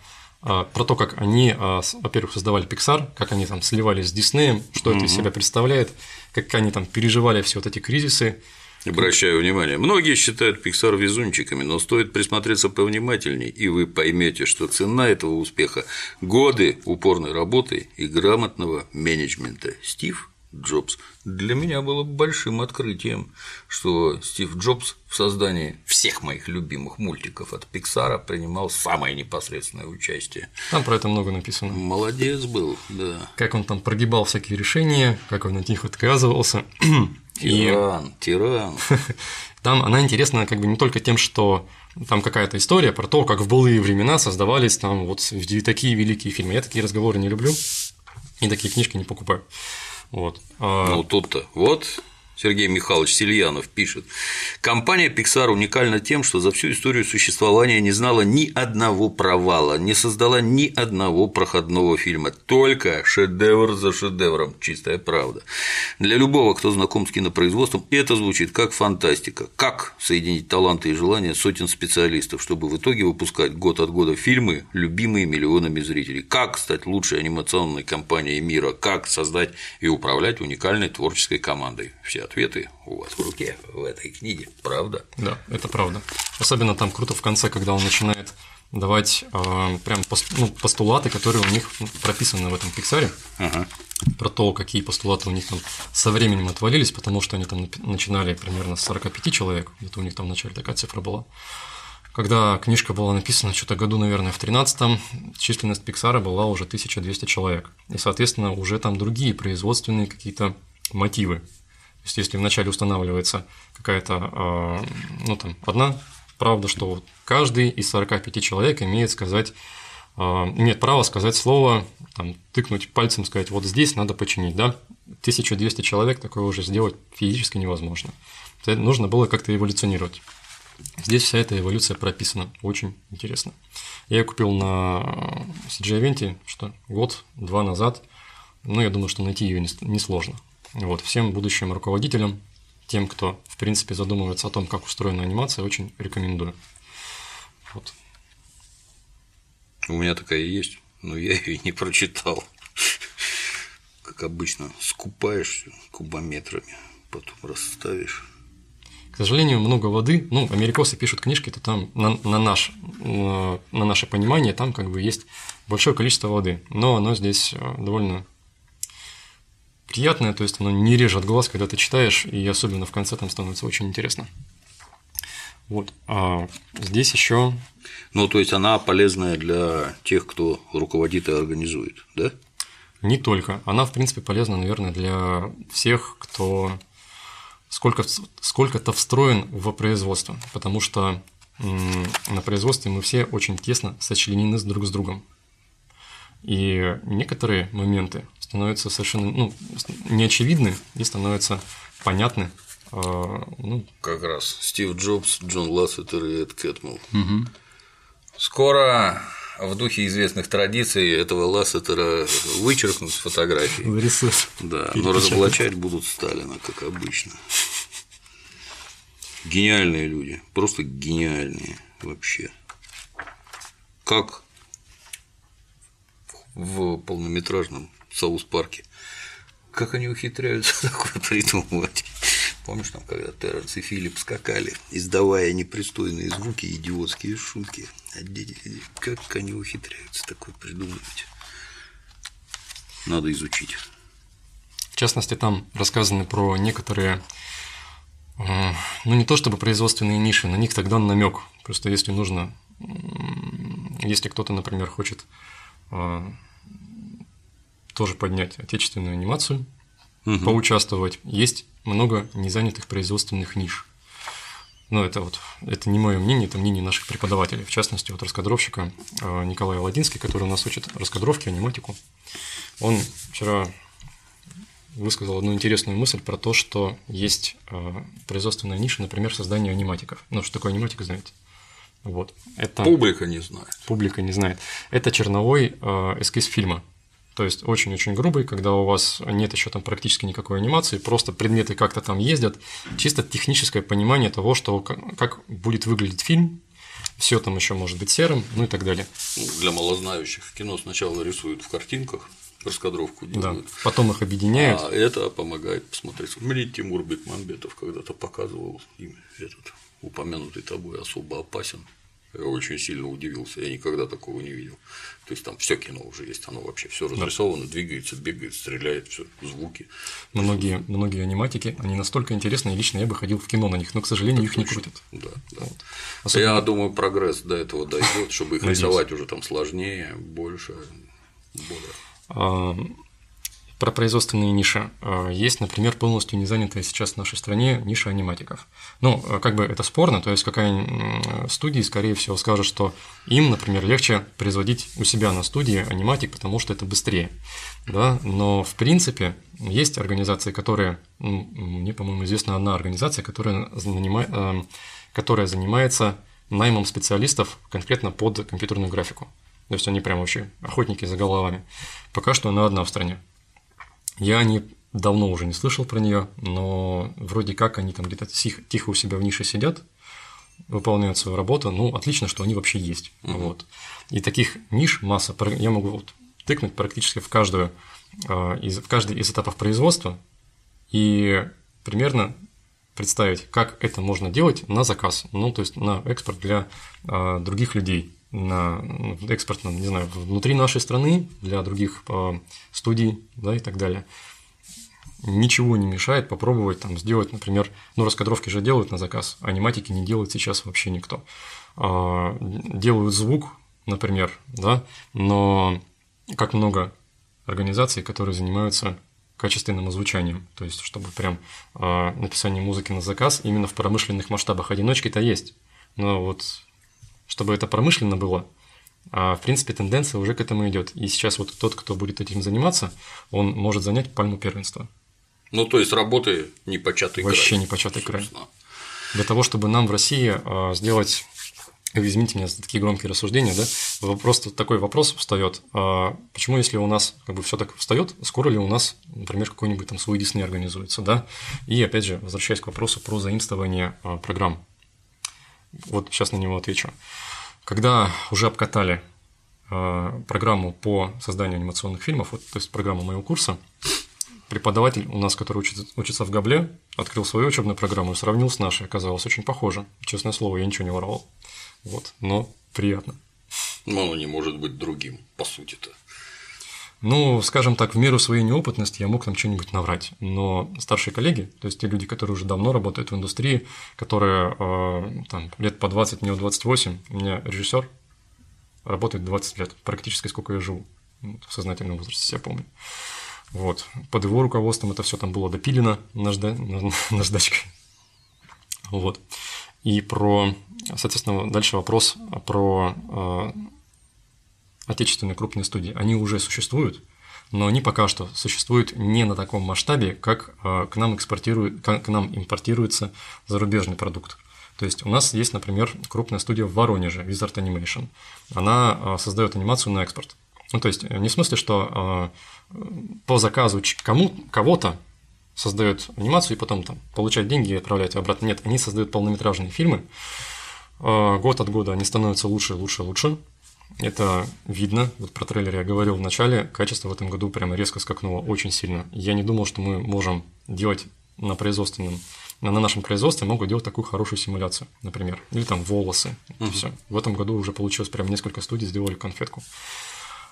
э, про то, как они, э, во-первых, создавали Pixar, как они там сливались с Disney, что mm-hmm. это из себя представляет, как они там переживали все вот эти кризисы, Обращаю внимание, многие считают Pixar везунчиками, но стоит присмотреться повнимательней, и вы поймете, что цена этого успеха – годы упорной работы и грамотного менеджмента. Стив Джобс для меня было большим открытием, что Стив Джобс в создании всех моих любимых мультиков от Пиксара принимал самое непосредственное участие. Там про это много написано. Молодец был, да. Как он там прогибал всякие решения, как он от них отказывался. Тиран, и... тиран. Там она интересна как бы не только тем, что там какая-то история про то, как в былые времена создавались там вот такие великие фильмы. Я такие разговоры не люблю и такие книжки не покупаю. Вот. А ну тут-то вот Сергей Михайлович Сильянов пишет. Компания Pixar уникальна тем, что за всю историю существования не знала ни одного провала, не создала ни одного проходного фильма, только шедевр за шедевром, чистая правда. Для любого, кто знаком с кинопроизводством, это звучит как фантастика. Как соединить таланты и желания сотен специалистов, чтобы в итоге выпускать год от года фильмы, любимые миллионами зрителей? Как стать лучшей анимационной компанией мира? Как создать и управлять уникальной творческой командой? Все ответы у вас в руке в этой книге, правда? Да, это правда. Особенно там круто в конце, когда он начинает давать э, прям пост, ну, постулаты, которые у них прописаны в этом Пиксаре, ага. про то, какие постулаты у них там со временем отвалились, потому что они там начинали примерно с 45 человек, где-то у них там в начале такая цифра была. Когда книжка была написана, что-то году, наверное, в 13-м, численность Пиксара была уже 1200 человек. И, соответственно, уже там другие производственные какие-то мотивы. То есть, если вначале устанавливается какая-то, э, ну, там, одна правда, что каждый из 45 человек имеет сказать а, имеет право сказать слово, там, тыкнуть пальцем, сказать, вот здесь надо починить, да? 1200 человек такое уже сделать физически невозможно. Нужно было как-то эволюционировать. Здесь вся эта эволюция прописана, очень интересно. Я купил на CG Event, что год-два назад, ну, я думаю, что найти ее несложно. Вот, всем будущим руководителям тем, кто, в принципе, задумывается о том, как устроена анимация, очень рекомендую. Вот. У меня такая есть, но я ее не прочитал. Как обычно, скупаешься кубометрами, потом расставишь. К сожалению, много воды. Ну, америкосы пишут книжки, то там на, на, наш, на, на наше понимание там как бы есть большое количество воды, но оно здесь э, довольно приятное, то есть оно не режет глаз, когда ты читаешь, и особенно в конце там становится очень интересно. Вот. А здесь еще. Ну, то есть она полезная для тех, кто руководит и организует, да? Не только. Она, в принципе, полезна, наверное, для всех, кто сколько, сколько-то встроен в производство, потому что на производстве мы все очень тесно сочленены друг с другом. И некоторые моменты становятся совершенно ну, неочевидны и становятся понятны. А, ну, как раз Стив Джобс, Джон Лассетер и Эд Кэтмул. Угу. Скоро в духе известных традиций этого Лассетера вычеркнут с фотографии. Вырисуют. Да, но разоблачать будут Сталина, как обычно. Гениальные люди, просто гениальные вообще. Как в полнометражном Саус-парке. Как они ухитряются такое придумывать? Помнишь, там, когда Терренс и Филипп скакали, издавая непристойные звуки идиотские шутки? Как они ухитряются такое придумывать? Надо изучить. В частности, там рассказаны про некоторые, э, ну не то чтобы производственные ниши, на них тогда намек. Просто если нужно, если кто-то, например, хочет э, тоже поднять отечественную анимацию, угу. поучаствовать. Есть много незанятых производственных ниш. Но это вот это не мое мнение, это мнение наших преподавателей, в частности, вот раскадровщика э, Николая Ладинский, который у нас учит раскадровки, аниматику. Он вчера высказал одну интересную мысль про то, что есть э, производственная ниша, например, создание аниматиков. Ну, что такое аниматика, знаете? Вот. Это... Публика не знает. Публика не знает. Это черновой э, эскиз фильма. То есть очень-очень грубый, когда у вас нет еще там практически никакой анимации, просто предметы как-то там ездят, чисто техническое понимание того, что как будет выглядеть фильм, все там еще может быть серым, ну и так далее. Ну, для малознающих кино сначала рисуют в картинках, раскадровку делают. Да, потом их объединяют. А это помогает посмотреть. Мне Тимур Бекмамбетов когда-то показывал им этот упомянутый тобой особо опасен. Я очень сильно удивился, я никогда такого не видел. То есть там все кино уже есть, оно вообще все разрисовано, да. двигается, бегает, стреляет, все, звуки. Многие, многие аниматики, они настолько интересные, лично я бы ходил в кино на них, но, к сожалению, так их точно. не крутят. Да, да. Вот. Особенно... Я думаю, прогресс до этого дойдет, чтобы их рисовать уже там сложнее, больше, более. Про производственные ниши. Э, есть, например, полностью не занятая сейчас в нашей стране ниша аниматиков. Ну, э, как бы это спорно, то есть какая студия, скорее всего, скажет, что им, например, легче производить у себя на студии аниматик, потому что это быстрее. Да? Но, в принципе, есть организации, которые, мне, по-моему, известна одна организация, которая, занимает, э, которая занимается наймом специалистов конкретно под компьютерную графику. То есть они прям вообще охотники за головами. Пока что она одна в стране. Я не давно уже не слышал про нее, но вроде как они там где-то тихо у себя в нише сидят, выполняют свою работу. Ну, отлично, что они вообще есть. Угу. Вот. И таких ниш масса. Я могу вот тыкнуть практически в каждую а, из, в каждый из этапов производства и примерно представить, как это можно делать на заказ, ну, то есть на экспорт для а, других людей на экспорт, не знаю, внутри нашей страны, для других э, студий, да, и так далее. Ничего не мешает попробовать там сделать, например, ну, раскадровки же делают на заказ, а аниматики не делает сейчас вообще никто. А, делают звук, например, да, но как много организаций, которые занимаются качественным озвучанием, то есть чтобы прям э, написание музыки на заказ именно в промышленных масштабах одиночки-то есть, но вот чтобы это промышленно было. А в принципе тенденция уже к этому идет. И сейчас вот тот, кто будет этим заниматься, он может занять пальму первенства. Ну, то есть работы не початый Вообще край. не початый край. Для того, чтобы нам в России а, сделать извините меня за такие громкие рассуждения, да, просто такой вопрос встает, а почему, если у нас как бы все так встает, скоро ли у нас, например, какой-нибудь там свой Disney организуется, да, и опять же, возвращаясь к вопросу про заимствование а, программ, вот сейчас на него отвечу. Когда уже обкатали э, программу по созданию анимационных фильмов, вот, то есть программу моего курса, преподаватель у нас, который учится, учится в Габле, открыл свою учебную программу и сравнил с нашей. Оказалось очень похоже. Честное слово, я ничего не воровал. Вот, но приятно. Но оно не может быть другим, по сути-то. Ну, скажем так, в меру своей неопытности я мог там что-нибудь наврать. Но старшие коллеги, то есть те люди, которые уже давно работают в индустрии, которые э, там, лет по 20, мне 28, у меня режиссер работает 20 лет, практически сколько я живу в сознательном возрасте, себя помню. Вот. Под его руководством это все там было допилено нажда... наждачкой. Вот. И про, соответственно, дальше вопрос про э, отечественные крупные студии, они уже существуют, но они пока что существуют не на таком масштабе, как э, к нам, экспортирует, к нам импортируется зарубежный продукт. То есть у нас есть, например, крупная студия в Воронеже, Wizard Animation. Она э, создает анимацию на экспорт. Ну, то есть не в смысле, что э, по заказу кому, кого-то создает анимацию и потом там получает деньги и отправляет обратно. Нет, они создают полнометражные фильмы. Год от года они становятся лучше, лучше, лучше. Это видно. Вот про трейлер я говорил в начале. Качество в этом году прямо резко скакнуло очень сильно. Я не думал, что мы можем делать на производственном на нашем производстве могут делать такую хорошую симуляцию, например, или там волосы, uh-huh. все. В этом году уже получилось прям несколько студий сделали конфетку.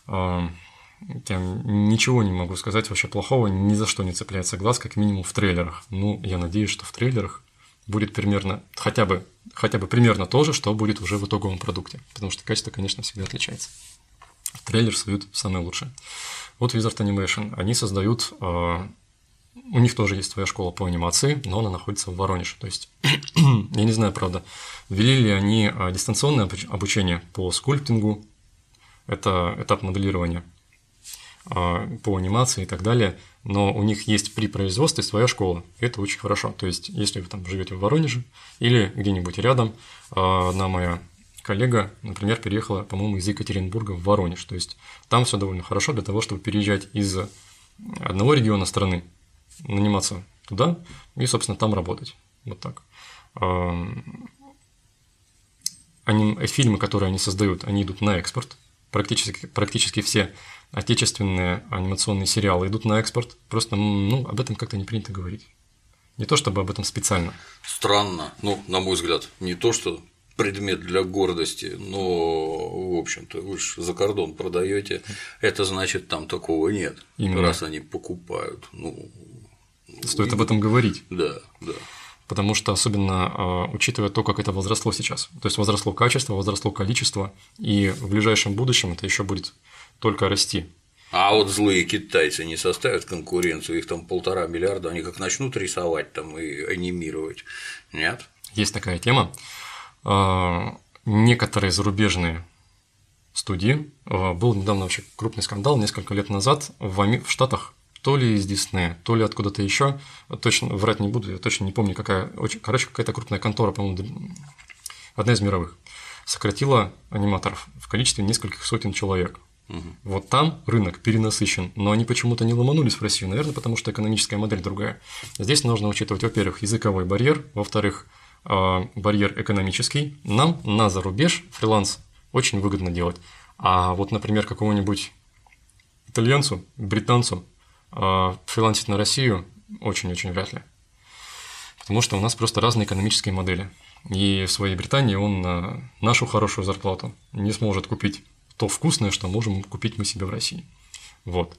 Я ничего не могу сказать вообще плохого, ни за что не цепляется глаз, как минимум в трейлерах. Ну, я надеюсь, что в трейлерах будет примерно, хотя бы, хотя бы примерно то же, что будет уже в итоговом продукте, потому что качество, конечно, всегда отличается. Трейлер создают самое лучшее. Вот Wizard Animation, они создают, э, у них тоже есть своя школа по анимации, но она находится в Воронеже. То есть, я не знаю, правда, ввели ли они а, дистанционное обучение по скульптингу, это этап моделирования а, по анимации и так далее, но у них есть при производстве своя школа, это очень хорошо. То есть, если вы там живете в Воронеже или где-нибудь рядом, а, одна моя коллега, например, переехала, по-моему, из Екатеринбурга в Воронеж. То есть, там все довольно хорошо для того, чтобы переезжать из одного региона страны, наниматься туда и, собственно, там работать. Вот так. Они, фильмы, которые они создают, они идут на экспорт. Практически, практически все отечественные анимационные сериалы идут на экспорт, просто ну, об этом как-то не принято говорить. Не то чтобы об этом специально. Странно, ну, на мой взгляд, не то, что предмет для гордости, но, в общем-то, вы же за кордон продаете, это значит, там такого нет. Именно. Раз они покупают. Ну, Стоит и... об этом говорить. Да, да. Потому что особенно э, учитывая то, как это возросло сейчас. То есть возросло качество, возросло количество, и в ближайшем будущем это еще будет только расти. А вот злые китайцы не составят конкуренцию, их там полтора миллиарда, они как начнут рисовать там и анимировать, нет? Есть такая тема. А, некоторые зарубежные студии, а, был недавно вообще крупный скандал несколько лет назад в Штатах, то ли из Диснея, то ли откуда-то еще, точно врать не буду, я точно не помню, какая, очень, короче, какая-то крупная контора, по-моему, одна из мировых, сократила аниматоров в количестве нескольких сотен человек. Угу. Вот там рынок перенасыщен, но они почему-то не ломанулись в Россию, наверное, потому что экономическая модель другая. Здесь нужно учитывать, во-первых, языковой барьер, во-вторых, а, барьер экономический. Нам на зарубеж фриланс очень выгодно делать. А вот, например, какому-нибудь итальянцу, британцу а, фрилансить на Россию очень-очень вряд ли. Потому что у нас просто разные экономические модели. И в своей Британии он на нашу хорошую зарплату не сможет купить то вкусное, что можем купить мы себе в России. Вот.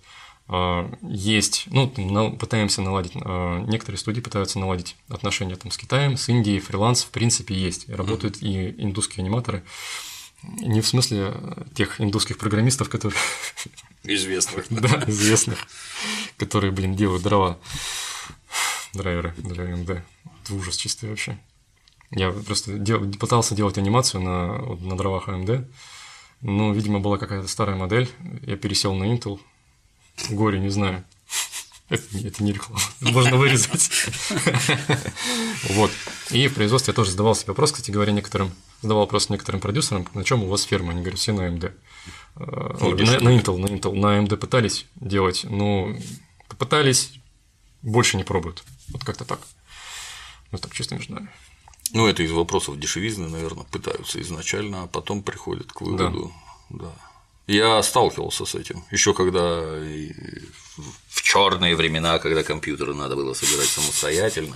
А, есть, ну, пытаемся наладить, а, некоторые студии пытаются наладить отношения там, с Китаем, с Индией, фриланс, в принципе, есть. Работают и индусские аниматоры. Не в смысле тех индусских программистов, которые... Известных. Да, известных, которые, блин, делают дрова, драйверы для МД. Это ужас чистый вообще. Я просто дел, пытался делать анимацию на, на дровах AMD, ну, видимо, была какая-то старая модель. Я пересел на Intel. Горе, не знаю. Это, это не реклама. Можно вырезать. Вот. И в производстве я тоже задавал себе вопрос, кстати говоря, некоторым задавал вопрос некоторым продюсерам, на чем у вас ферма? Они говорят, все на AMD. Э, ну, на, на Intel, на Intel, на AMD пытались делать, но попытались, больше не пробуют. Вот как-то так. Вот так чисто между нами. Ну, это из вопросов дешевизны, наверное, пытаются изначально, а потом приходят к выводу. Да. да. Я сталкивался с этим. Еще когда в черные времена, когда компьютеры надо было собирать самостоятельно.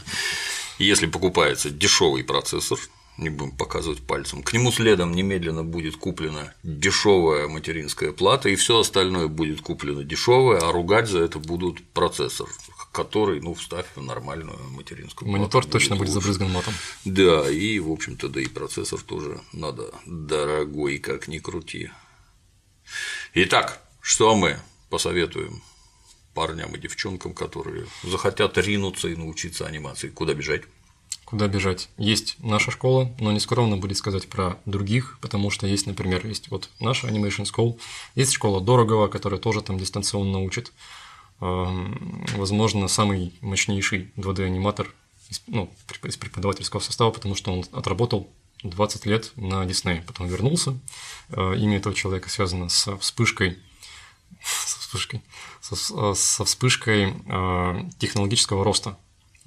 Если покупается дешевый процессор, не будем показывать пальцем, к нему следом немедленно будет куплена дешевая материнская плата, и все остальное будет куплено дешевое, а ругать за это будут процессор, который, ну, вставь в нормальную материнскую Монитор точно будет, забрызган матом. Да, и, в общем-то, да и процессор тоже надо дорогой, как ни крути. Итак, что мы посоветуем парням и девчонкам, которые захотят ринуться и научиться анимации? Куда бежать? Куда бежать? Есть наша школа, но не скромно будет сказать про других, потому что есть, например, есть вот наша Animation School, есть школа Дорогого, которая тоже там дистанционно учит, возможно, самый мощнейший 2D-аниматор ну, из преподавательского состава, потому что он отработал 20 лет на Дисней, потом вернулся. Э, имя этого человека связано со вспышкой, со вспышкой, со, со вспышкой э, технологического роста.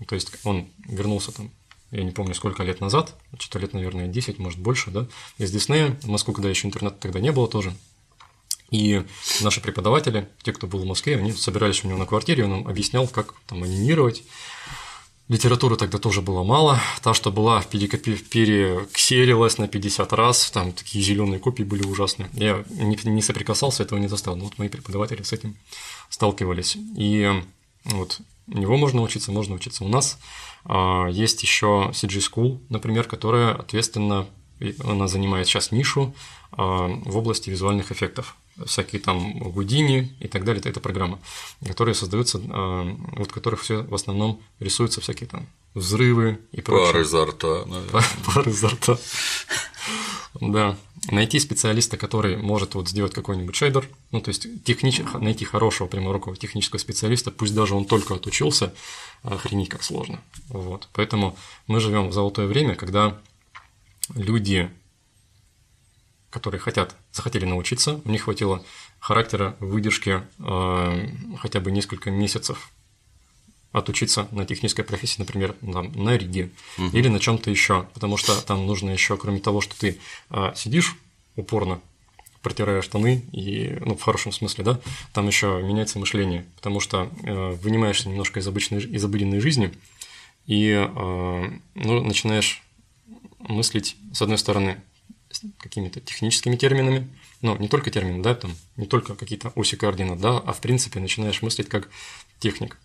То есть он вернулся там, я не помню, сколько лет назад, что-то лет, наверное, 10, может, больше, да, из Диснея, в Москву, когда еще интернета тогда не было тоже, и наши преподаватели, те, кто был в Москве, они собирались у него на квартире, он нам объяснял, как там анимировать. Литературы тогда тоже было мало. Та, что была, перексерилась на 50 раз, там такие зеленые копии были ужасные. Я не соприкасался, этого не застал. Но вот мои преподаватели с этим сталкивались. И вот у него можно учиться, можно учиться у нас. А, есть еще CG School, например, которая ответственно, она занимает сейчас нишу а, в области визуальных эффектов всякие там Гудини и так далее, это программа, которые создаются, а, вот которых все в основном рисуются всякие там взрывы и прочее. Пары изо рта. Пары изо рта. Да. Найти специалиста, который может вот сделать какой-нибудь шейдер, ну, то есть технич... найти хорошего пряморукого технического специалиста, пусть даже он только отучился, охренеть как сложно. Вот. Поэтому мы живем в золотое время, когда люди которые хотят, захотели научиться, у них хватило характера, выдержки э, хотя бы несколько месяцев отучиться на технической профессии, например, там, на риге угу. или на чем-то еще, потому что там нужно еще, кроме того, что ты э, сидишь упорно, протирая штаны, и, ну, в хорошем смысле, да, там еще меняется мышление, потому что э, вынимаешься немножко из обычной, из обыденной жизни и э, ну, начинаешь мыслить, с одной стороны, какими-то техническими терминами, ну, не только термины, да, там, не только какие-то оси координат, да, а в принципе начинаешь мыслить как техник,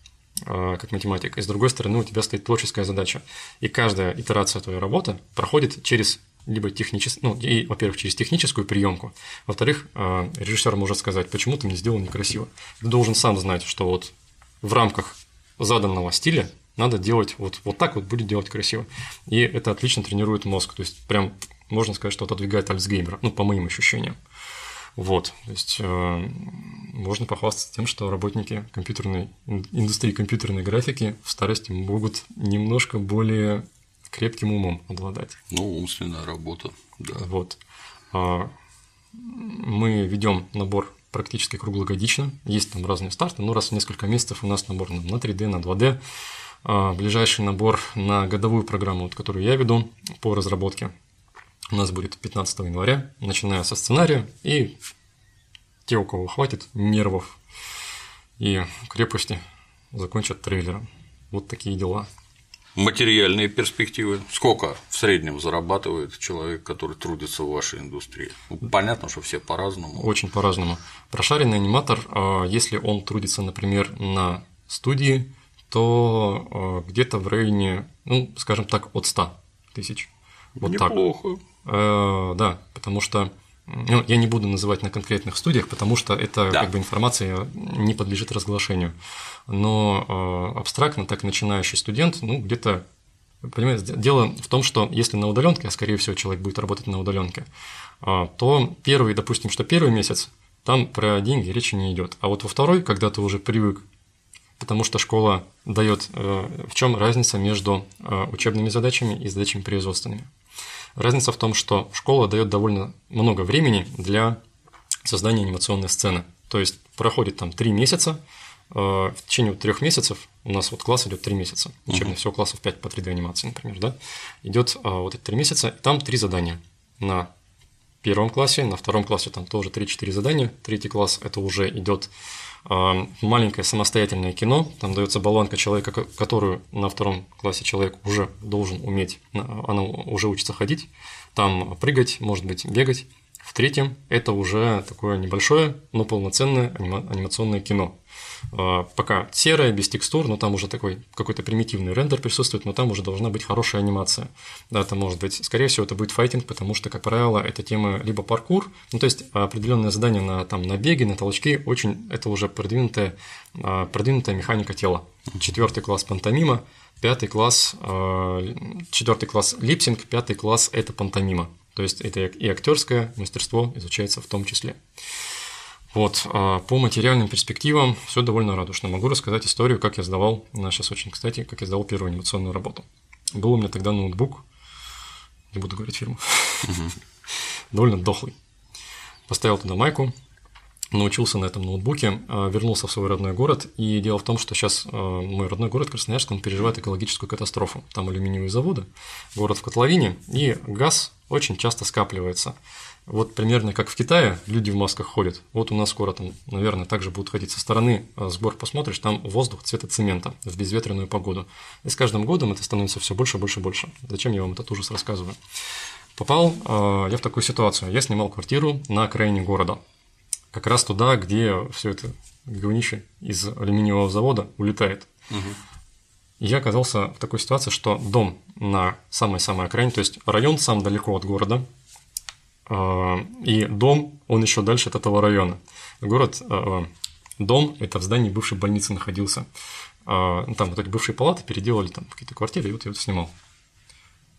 а, как математик. И с другой стороны у тебя стоит творческая задача. И каждая итерация твоей работы проходит через либо технически, ну, и, во-первых, через техническую приемку, во-вторых, э, режиссер может сказать, почему ты мне сделал некрасиво. Ты должен сам знать, что вот в рамках заданного стиля надо делать вот, вот так вот будет делать красиво. И это отлично тренирует мозг. То есть, прям можно сказать, что отодвигает Альцгеймера, ну, по моим ощущениям. Вот, то есть э, можно похвастаться тем, что работники компьютерной индустрии компьютерной графики в старости могут немножко более крепким умом обладать. Ну, умственная работа, да. Вот. А, мы ведем набор практически круглогодично. Есть там разные старты, но раз в несколько месяцев у нас набор на 3D, на 2D. А, ближайший набор на годовую программу, вот, которую я веду по разработке, у нас будет 15 января, начиная со сценария, и те, у кого хватит нервов и крепости, закончат трейлером. Вот такие дела. Материальные перспективы. Сколько в среднем зарабатывает человек, который трудится в вашей индустрии? Ну, понятно, что все по-разному. Очень по-разному. Прошаренный аниматор, а, если он трудится, например, на студии, то а, где-то в районе, ну, скажем так, от 100 тысяч. Вот Неплохо. Так. Э, да, потому что ну, я не буду называть на конкретных студиях, потому что это да. как бы информация не подлежит разглашению. Но э, абстрактно так начинающий студент, ну, где-то Понимаете, дело в том, что если на удаленке, а скорее всего человек будет работать на удаленке, э, то первый, допустим, что первый месяц, там про деньги речи не идет. А вот во второй, когда ты уже привык, потому что школа дает, э, в чем разница между учебными задачами и задачами производственными. Разница в том, что школа дает довольно много времени для создания анимационной сцены. То есть проходит там три месяца, э, в течение трех месяцев у нас вот класс идет три месяца, учебный, uh-huh. всего классов 5 по 3D анимации, например, да, идет э, вот эти три месяца, там три задания на первом классе, на втором классе там тоже 3-4 задания, третий класс это уже идет а, маленькое самостоятельное кино, там дается баланка человека, которую на втором классе человек уже должен уметь, она уже учится ходить, там прыгать, может быть, бегать. В третьем это уже такое небольшое, но полноценное анимационное кино. А, пока серая, без текстур, но там уже такой какой-то примитивный рендер присутствует, но там уже должна быть хорошая анимация. Да, это может быть, скорее всего, это будет файтинг, потому что, как правило, это тема либо паркур, ну то есть определенное задание на, там, на беге, на толчки, очень это уже продвинутая, а, продвинутая механика тела. Четвертый класс пантомима, пятый класс, а, четвертый класс липсинг, пятый класс это пантомима. То есть это и актерское мастерство изучается в том числе. Вот, а по материальным перспективам все довольно радужно. Могу рассказать историю, как я сдавал, сейчас очень кстати, как я сдавал первую анимационную работу. Был у меня тогда ноутбук, не буду говорить фирму, довольно дохлый. Поставил туда майку, научился на этом ноутбуке, а, вернулся в свой родной город. И дело в том, что сейчас а, мой родной город Красноярск, он переживает экологическую катастрофу. Там алюминиевые заводы, город в котловине, и газ очень часто скапливается. Вот примерно как в Китае люди в масках ходят. Вот у нас скоро там, наверное, также будут ходить со стороны а, сбор посмотришь, там воздух цвета цемента в безветренную погоду. И с каждым годом это становится все больше, больше, больше. Зачем я вам этот ужас рассказываю? Попал э, я в такую ситуацию. Я снимал квартиру на окраине города. Как раз туда, где все это говнище из алюминиевого завода улетает. Угу. И я оказался в такой ситуации, что дом на самой-самой окраине, то есть район сам далеко от города, и дом, он еще дальше от этого района. Город, а, дом, это в здании бывшей больницы находился. А, там вот эти бывшие палаты переделали там какие-то квартиры, и вот я вот снимал.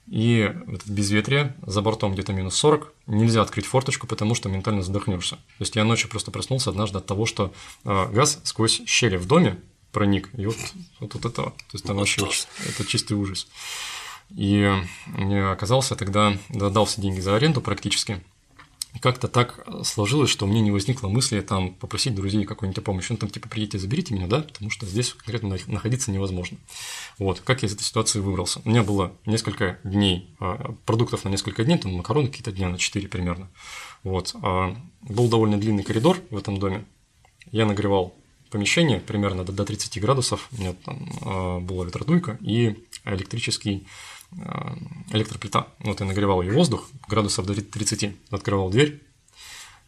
И это безветрие, за бортом где-то минус 40, нельзя открыть форточку, потому что ментально задохнешься. То есть я ночью просто проснулся однажды от того, что газ сквозь щели в доме проник, и вот, вот, вот это, то есть там вообще это чистый ужас. И оказался тогда, дал все деньги за аренду практически. И как-то так сложилось, что мне не возникло мысли там попросить друзей какой-нибудь помощи. Ну, там, типа, приедьте, заберите меня, да, потому что здесь конкретно находиться невозможно. Вот, как я из этой ситуации выбрался? У меня было несколько дней, а, продуктов на несколько дней, там макароны какие-то дня на 4 примерно. Вот, а, был довольно длинный коридор в этом доме. Я нагревал помещение примерно до 30 градусов, у меня там а, была ветродуйка и электрический электроплита. Вот я нагревал ее воздух градусов до 30, открывал дверь,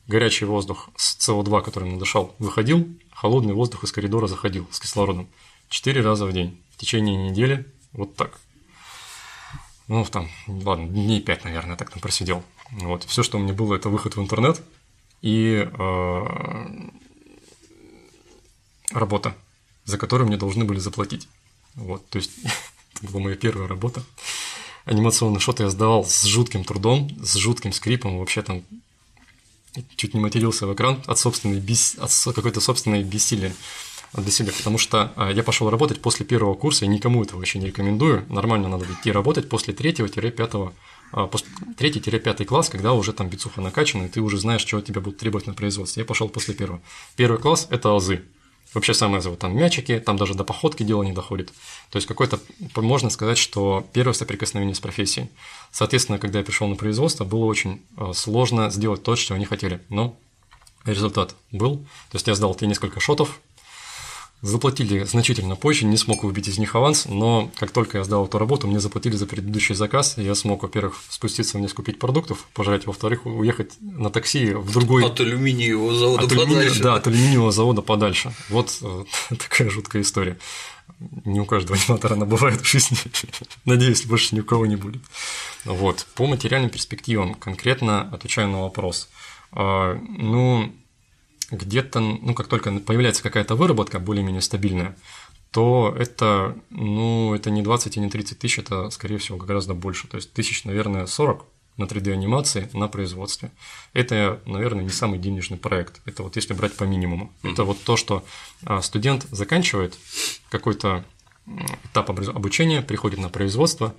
горячий воздух с СО2, который надышал, выходил, холодный воздух из коридора заходил с кислородом. Четыре раза в день в течение недели вот так. ну, там, ладно, дней пять, наверное, так там просидел. Вот, все, что у меня было, это выход в интернет и э, работа, за которую мне должны были заплатить. Вот, то есть, это была моя первая работа. Анимационный шот я сдавал с жутким трудом, с жутким скрипом, вообще там чуть не матерился в экран от собственной бес... от какой-то собственной бессилия для себя, потому что а, я пошел работать после первого курса, и никому этого вообще не рекомендую. Нормально надо идти работать после третьего-пятого, а, третий-пятый класс, когда уже там бицуха накачана, и ты уже знаешь, чего тебя будут требовать на производстве. Я пошел после первого. Первый класс – это азы. Вообще самое зовут там мячики, там даже до походки дело не доходит. То есть какой-то, можно сказать, что первое соприкосновение с профессией. Соответственно, когда я пришел на производство, было очень а, сложно сделать то, что они хотели. Но результат был. То есть я сдал те несколько шотов, Заплатили значительно позже, не смог выбить из них аванс, но как только я сдал эту работу, мне заплатили за предыдущий заказ, и я смог, во-первых, спуститься вниз купить продуктов, пожрать, во-вторых, уехать на такси в другой… От алюминиевого завода от алюмини... подальше. Да, от алюминиевого завода подальше. Вот э, такая жуткая история. Не у каждого аниматора она бывает в жизни. Надеюсь, больше ни у кого не будет. Вот. По материальным перспективам конкретно отвечаю на вопрос. А, ну, где-то, ну, как только появляется какая-то выработка более-менее стабильная, то это, ну, это не 20 и не 30 тысяч, это, скорее всего, гораздо больше. То есть тысяч, наверное, 40 на 3D-анимации на производстве. Это, наверное, не самый денежный проект. Это вот если брать по минимуму. Mm-hmm. Это вот то, что а, студент заканчивает какой-то этап обучения, приходит на производство,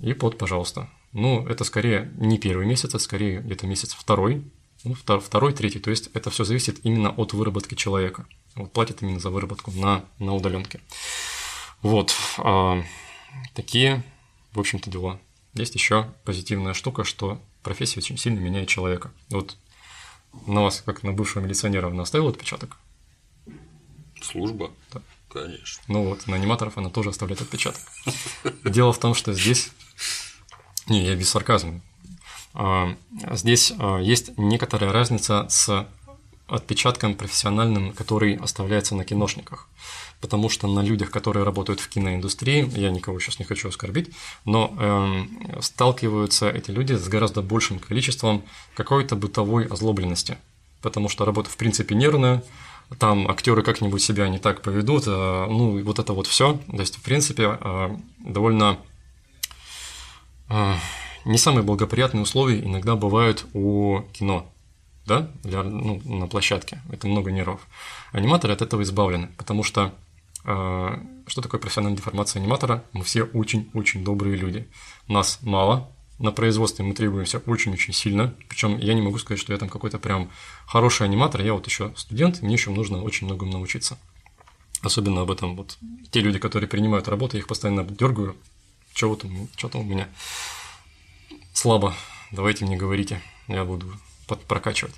и вот, пожалуйста. Ну, это скорее не первый месяц, а скорее где-то месяц второй, ну, второй, третий. То есть это все зависит именно от выработки человека. Вот платят именно за выработку на, на удаленке. Вот. А, такие, в общем-то, дела. Есть еще позитивная штука, что профессия очень сильно меняет человека. Вот на вас, как на бывшего милиционера, она оставила отпечаток? Служба? Да. Конечно. Ну вот, на аниматоров она тоже оставляет отпечаток. Дело в том, что здесь... Не, я без сарказма. А, здесь а, есть некоторая разница с отпечатком профессиональным, который оставляется на киношниках. Потому что на людях, которые работают в киноиндустрии, я никого сейчас не хочу оскорбить, но э, сталкиваются эти люди с гораздо большим количеством какой-то бытовой озлобленности. Потому что работа, в принципе, нервная, там актеры как-нибудь себя не так поведут, э, ну, вот это вот все. То есть, в принципе, э, довольно э, не самые благоприятные условия иногда бывают у кино, да, для, ну, на площадке. Это много нервов. Аниматоры от этого избавлены, потому что э, что такое профессиональная деформация аниматора? Мы все очень-очень добрые люди. Нас мало, на производстве мы требуемся очень-очень сильно. Причем я не могу сказать, что я там какой-то прям хороший аниматор. Я вот еще студент, мне еще нужно очень многому научиться. Особенно об этом вот те люди, которые принимают работу, я их постоянно дергаю. Там, что там у меня? Слабо, давайте мне говорите, я буду прокачивать.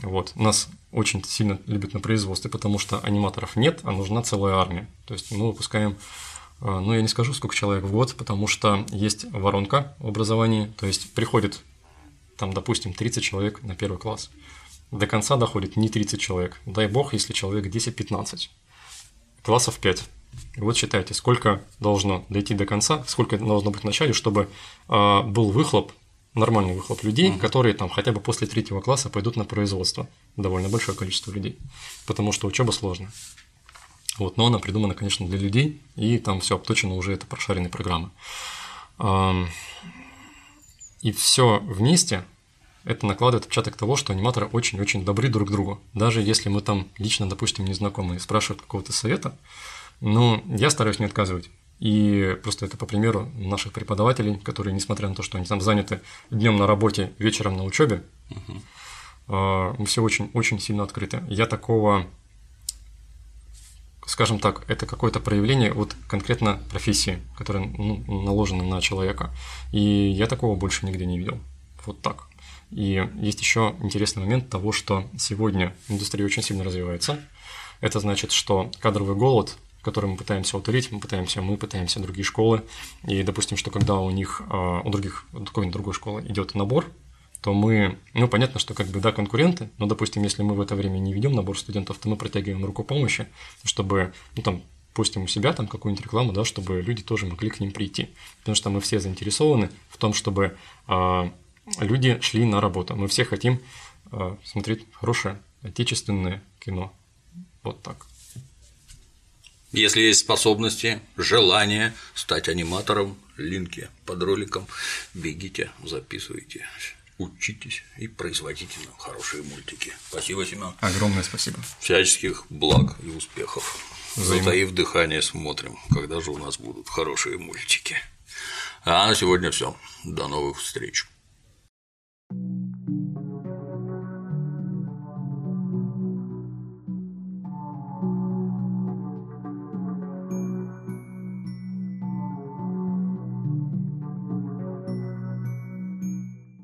Вот. Нас очень сильно любят на производстве, потому что аниматоров нет, а нужна целая армия. То есть мы выпускаем, а, ну я не скажу, сколько человек в год, потому что есть воронка в образовании, то есть приходит там, допустим, 30 человек на первый класс. До конца доходит не 30 человек. Дай бог, если человек 10-15. Классов 5. И вот считайте, сколько должно дойти до конца, сколько должно быть в начале, чтобы э, был выхлоп, нормальный выхлоп людей, mm-hmm. которые там хотя бы после третьего класса пойдут на производство. Довольно большое количество людей. Потому что учеба сложная. Вот, но она придумана, конечно, для людей, и там все обточено уже, это прошаренные программы. И все вместе это накладывает отпечаток того, что аниматоры очень-очень добры друг к другу. Даже если мы там лично, допустим, не знакомы и спрашивают какого-то совета, но я стараюсь не отказывать. И просто это по примеру наших преподавателей, которые, несмотря на то, что они там заняты днем на работе, вечером на учебе, uh-huh. мы все очень, очень сильно открыты. Я такого, скажем так, это какое-то проявление вот конкретно профессии, которая ну, наложена на человека. И я такого больше нигде не видел. Вот так. И есть еще интересный момент того, что сегодня индустрия очень сильно развивается. Это значит, что кадровый голод который мы пытаемся утолить, мы пытаемся, мы пытаемся другие школы. И, допустим, что когда у них, а, у других, у какой-нибудь другой школы идет набор, то мы, ну, понятно, что как бы, да, конкуренты, но, допустим, если мы в это время не ведем набор студентов, то мы протягиваем руку помощи, чтобы, ну, там, постим у себя там какую-нибудь рекламу, да, чтобы люди тоже могли к ним прийти. Потому что мы все заинтересованы в том, чтобы э, люди шли на работу. Мы все хотим э, смотреть хорошее отечественное кино. Вот так. Если есть способности, желание стать аниматором, линки под роликом, бегите, записывайте, учитесь и производите нам хорошие мультики. Спасибо, Семен. Огромное спасибо. Всяческих благ и успехов. Взаим... Затаив дыхание, смотрим, когда же у нас будут хорошие мультики. А на сегодня все. До новых встреч.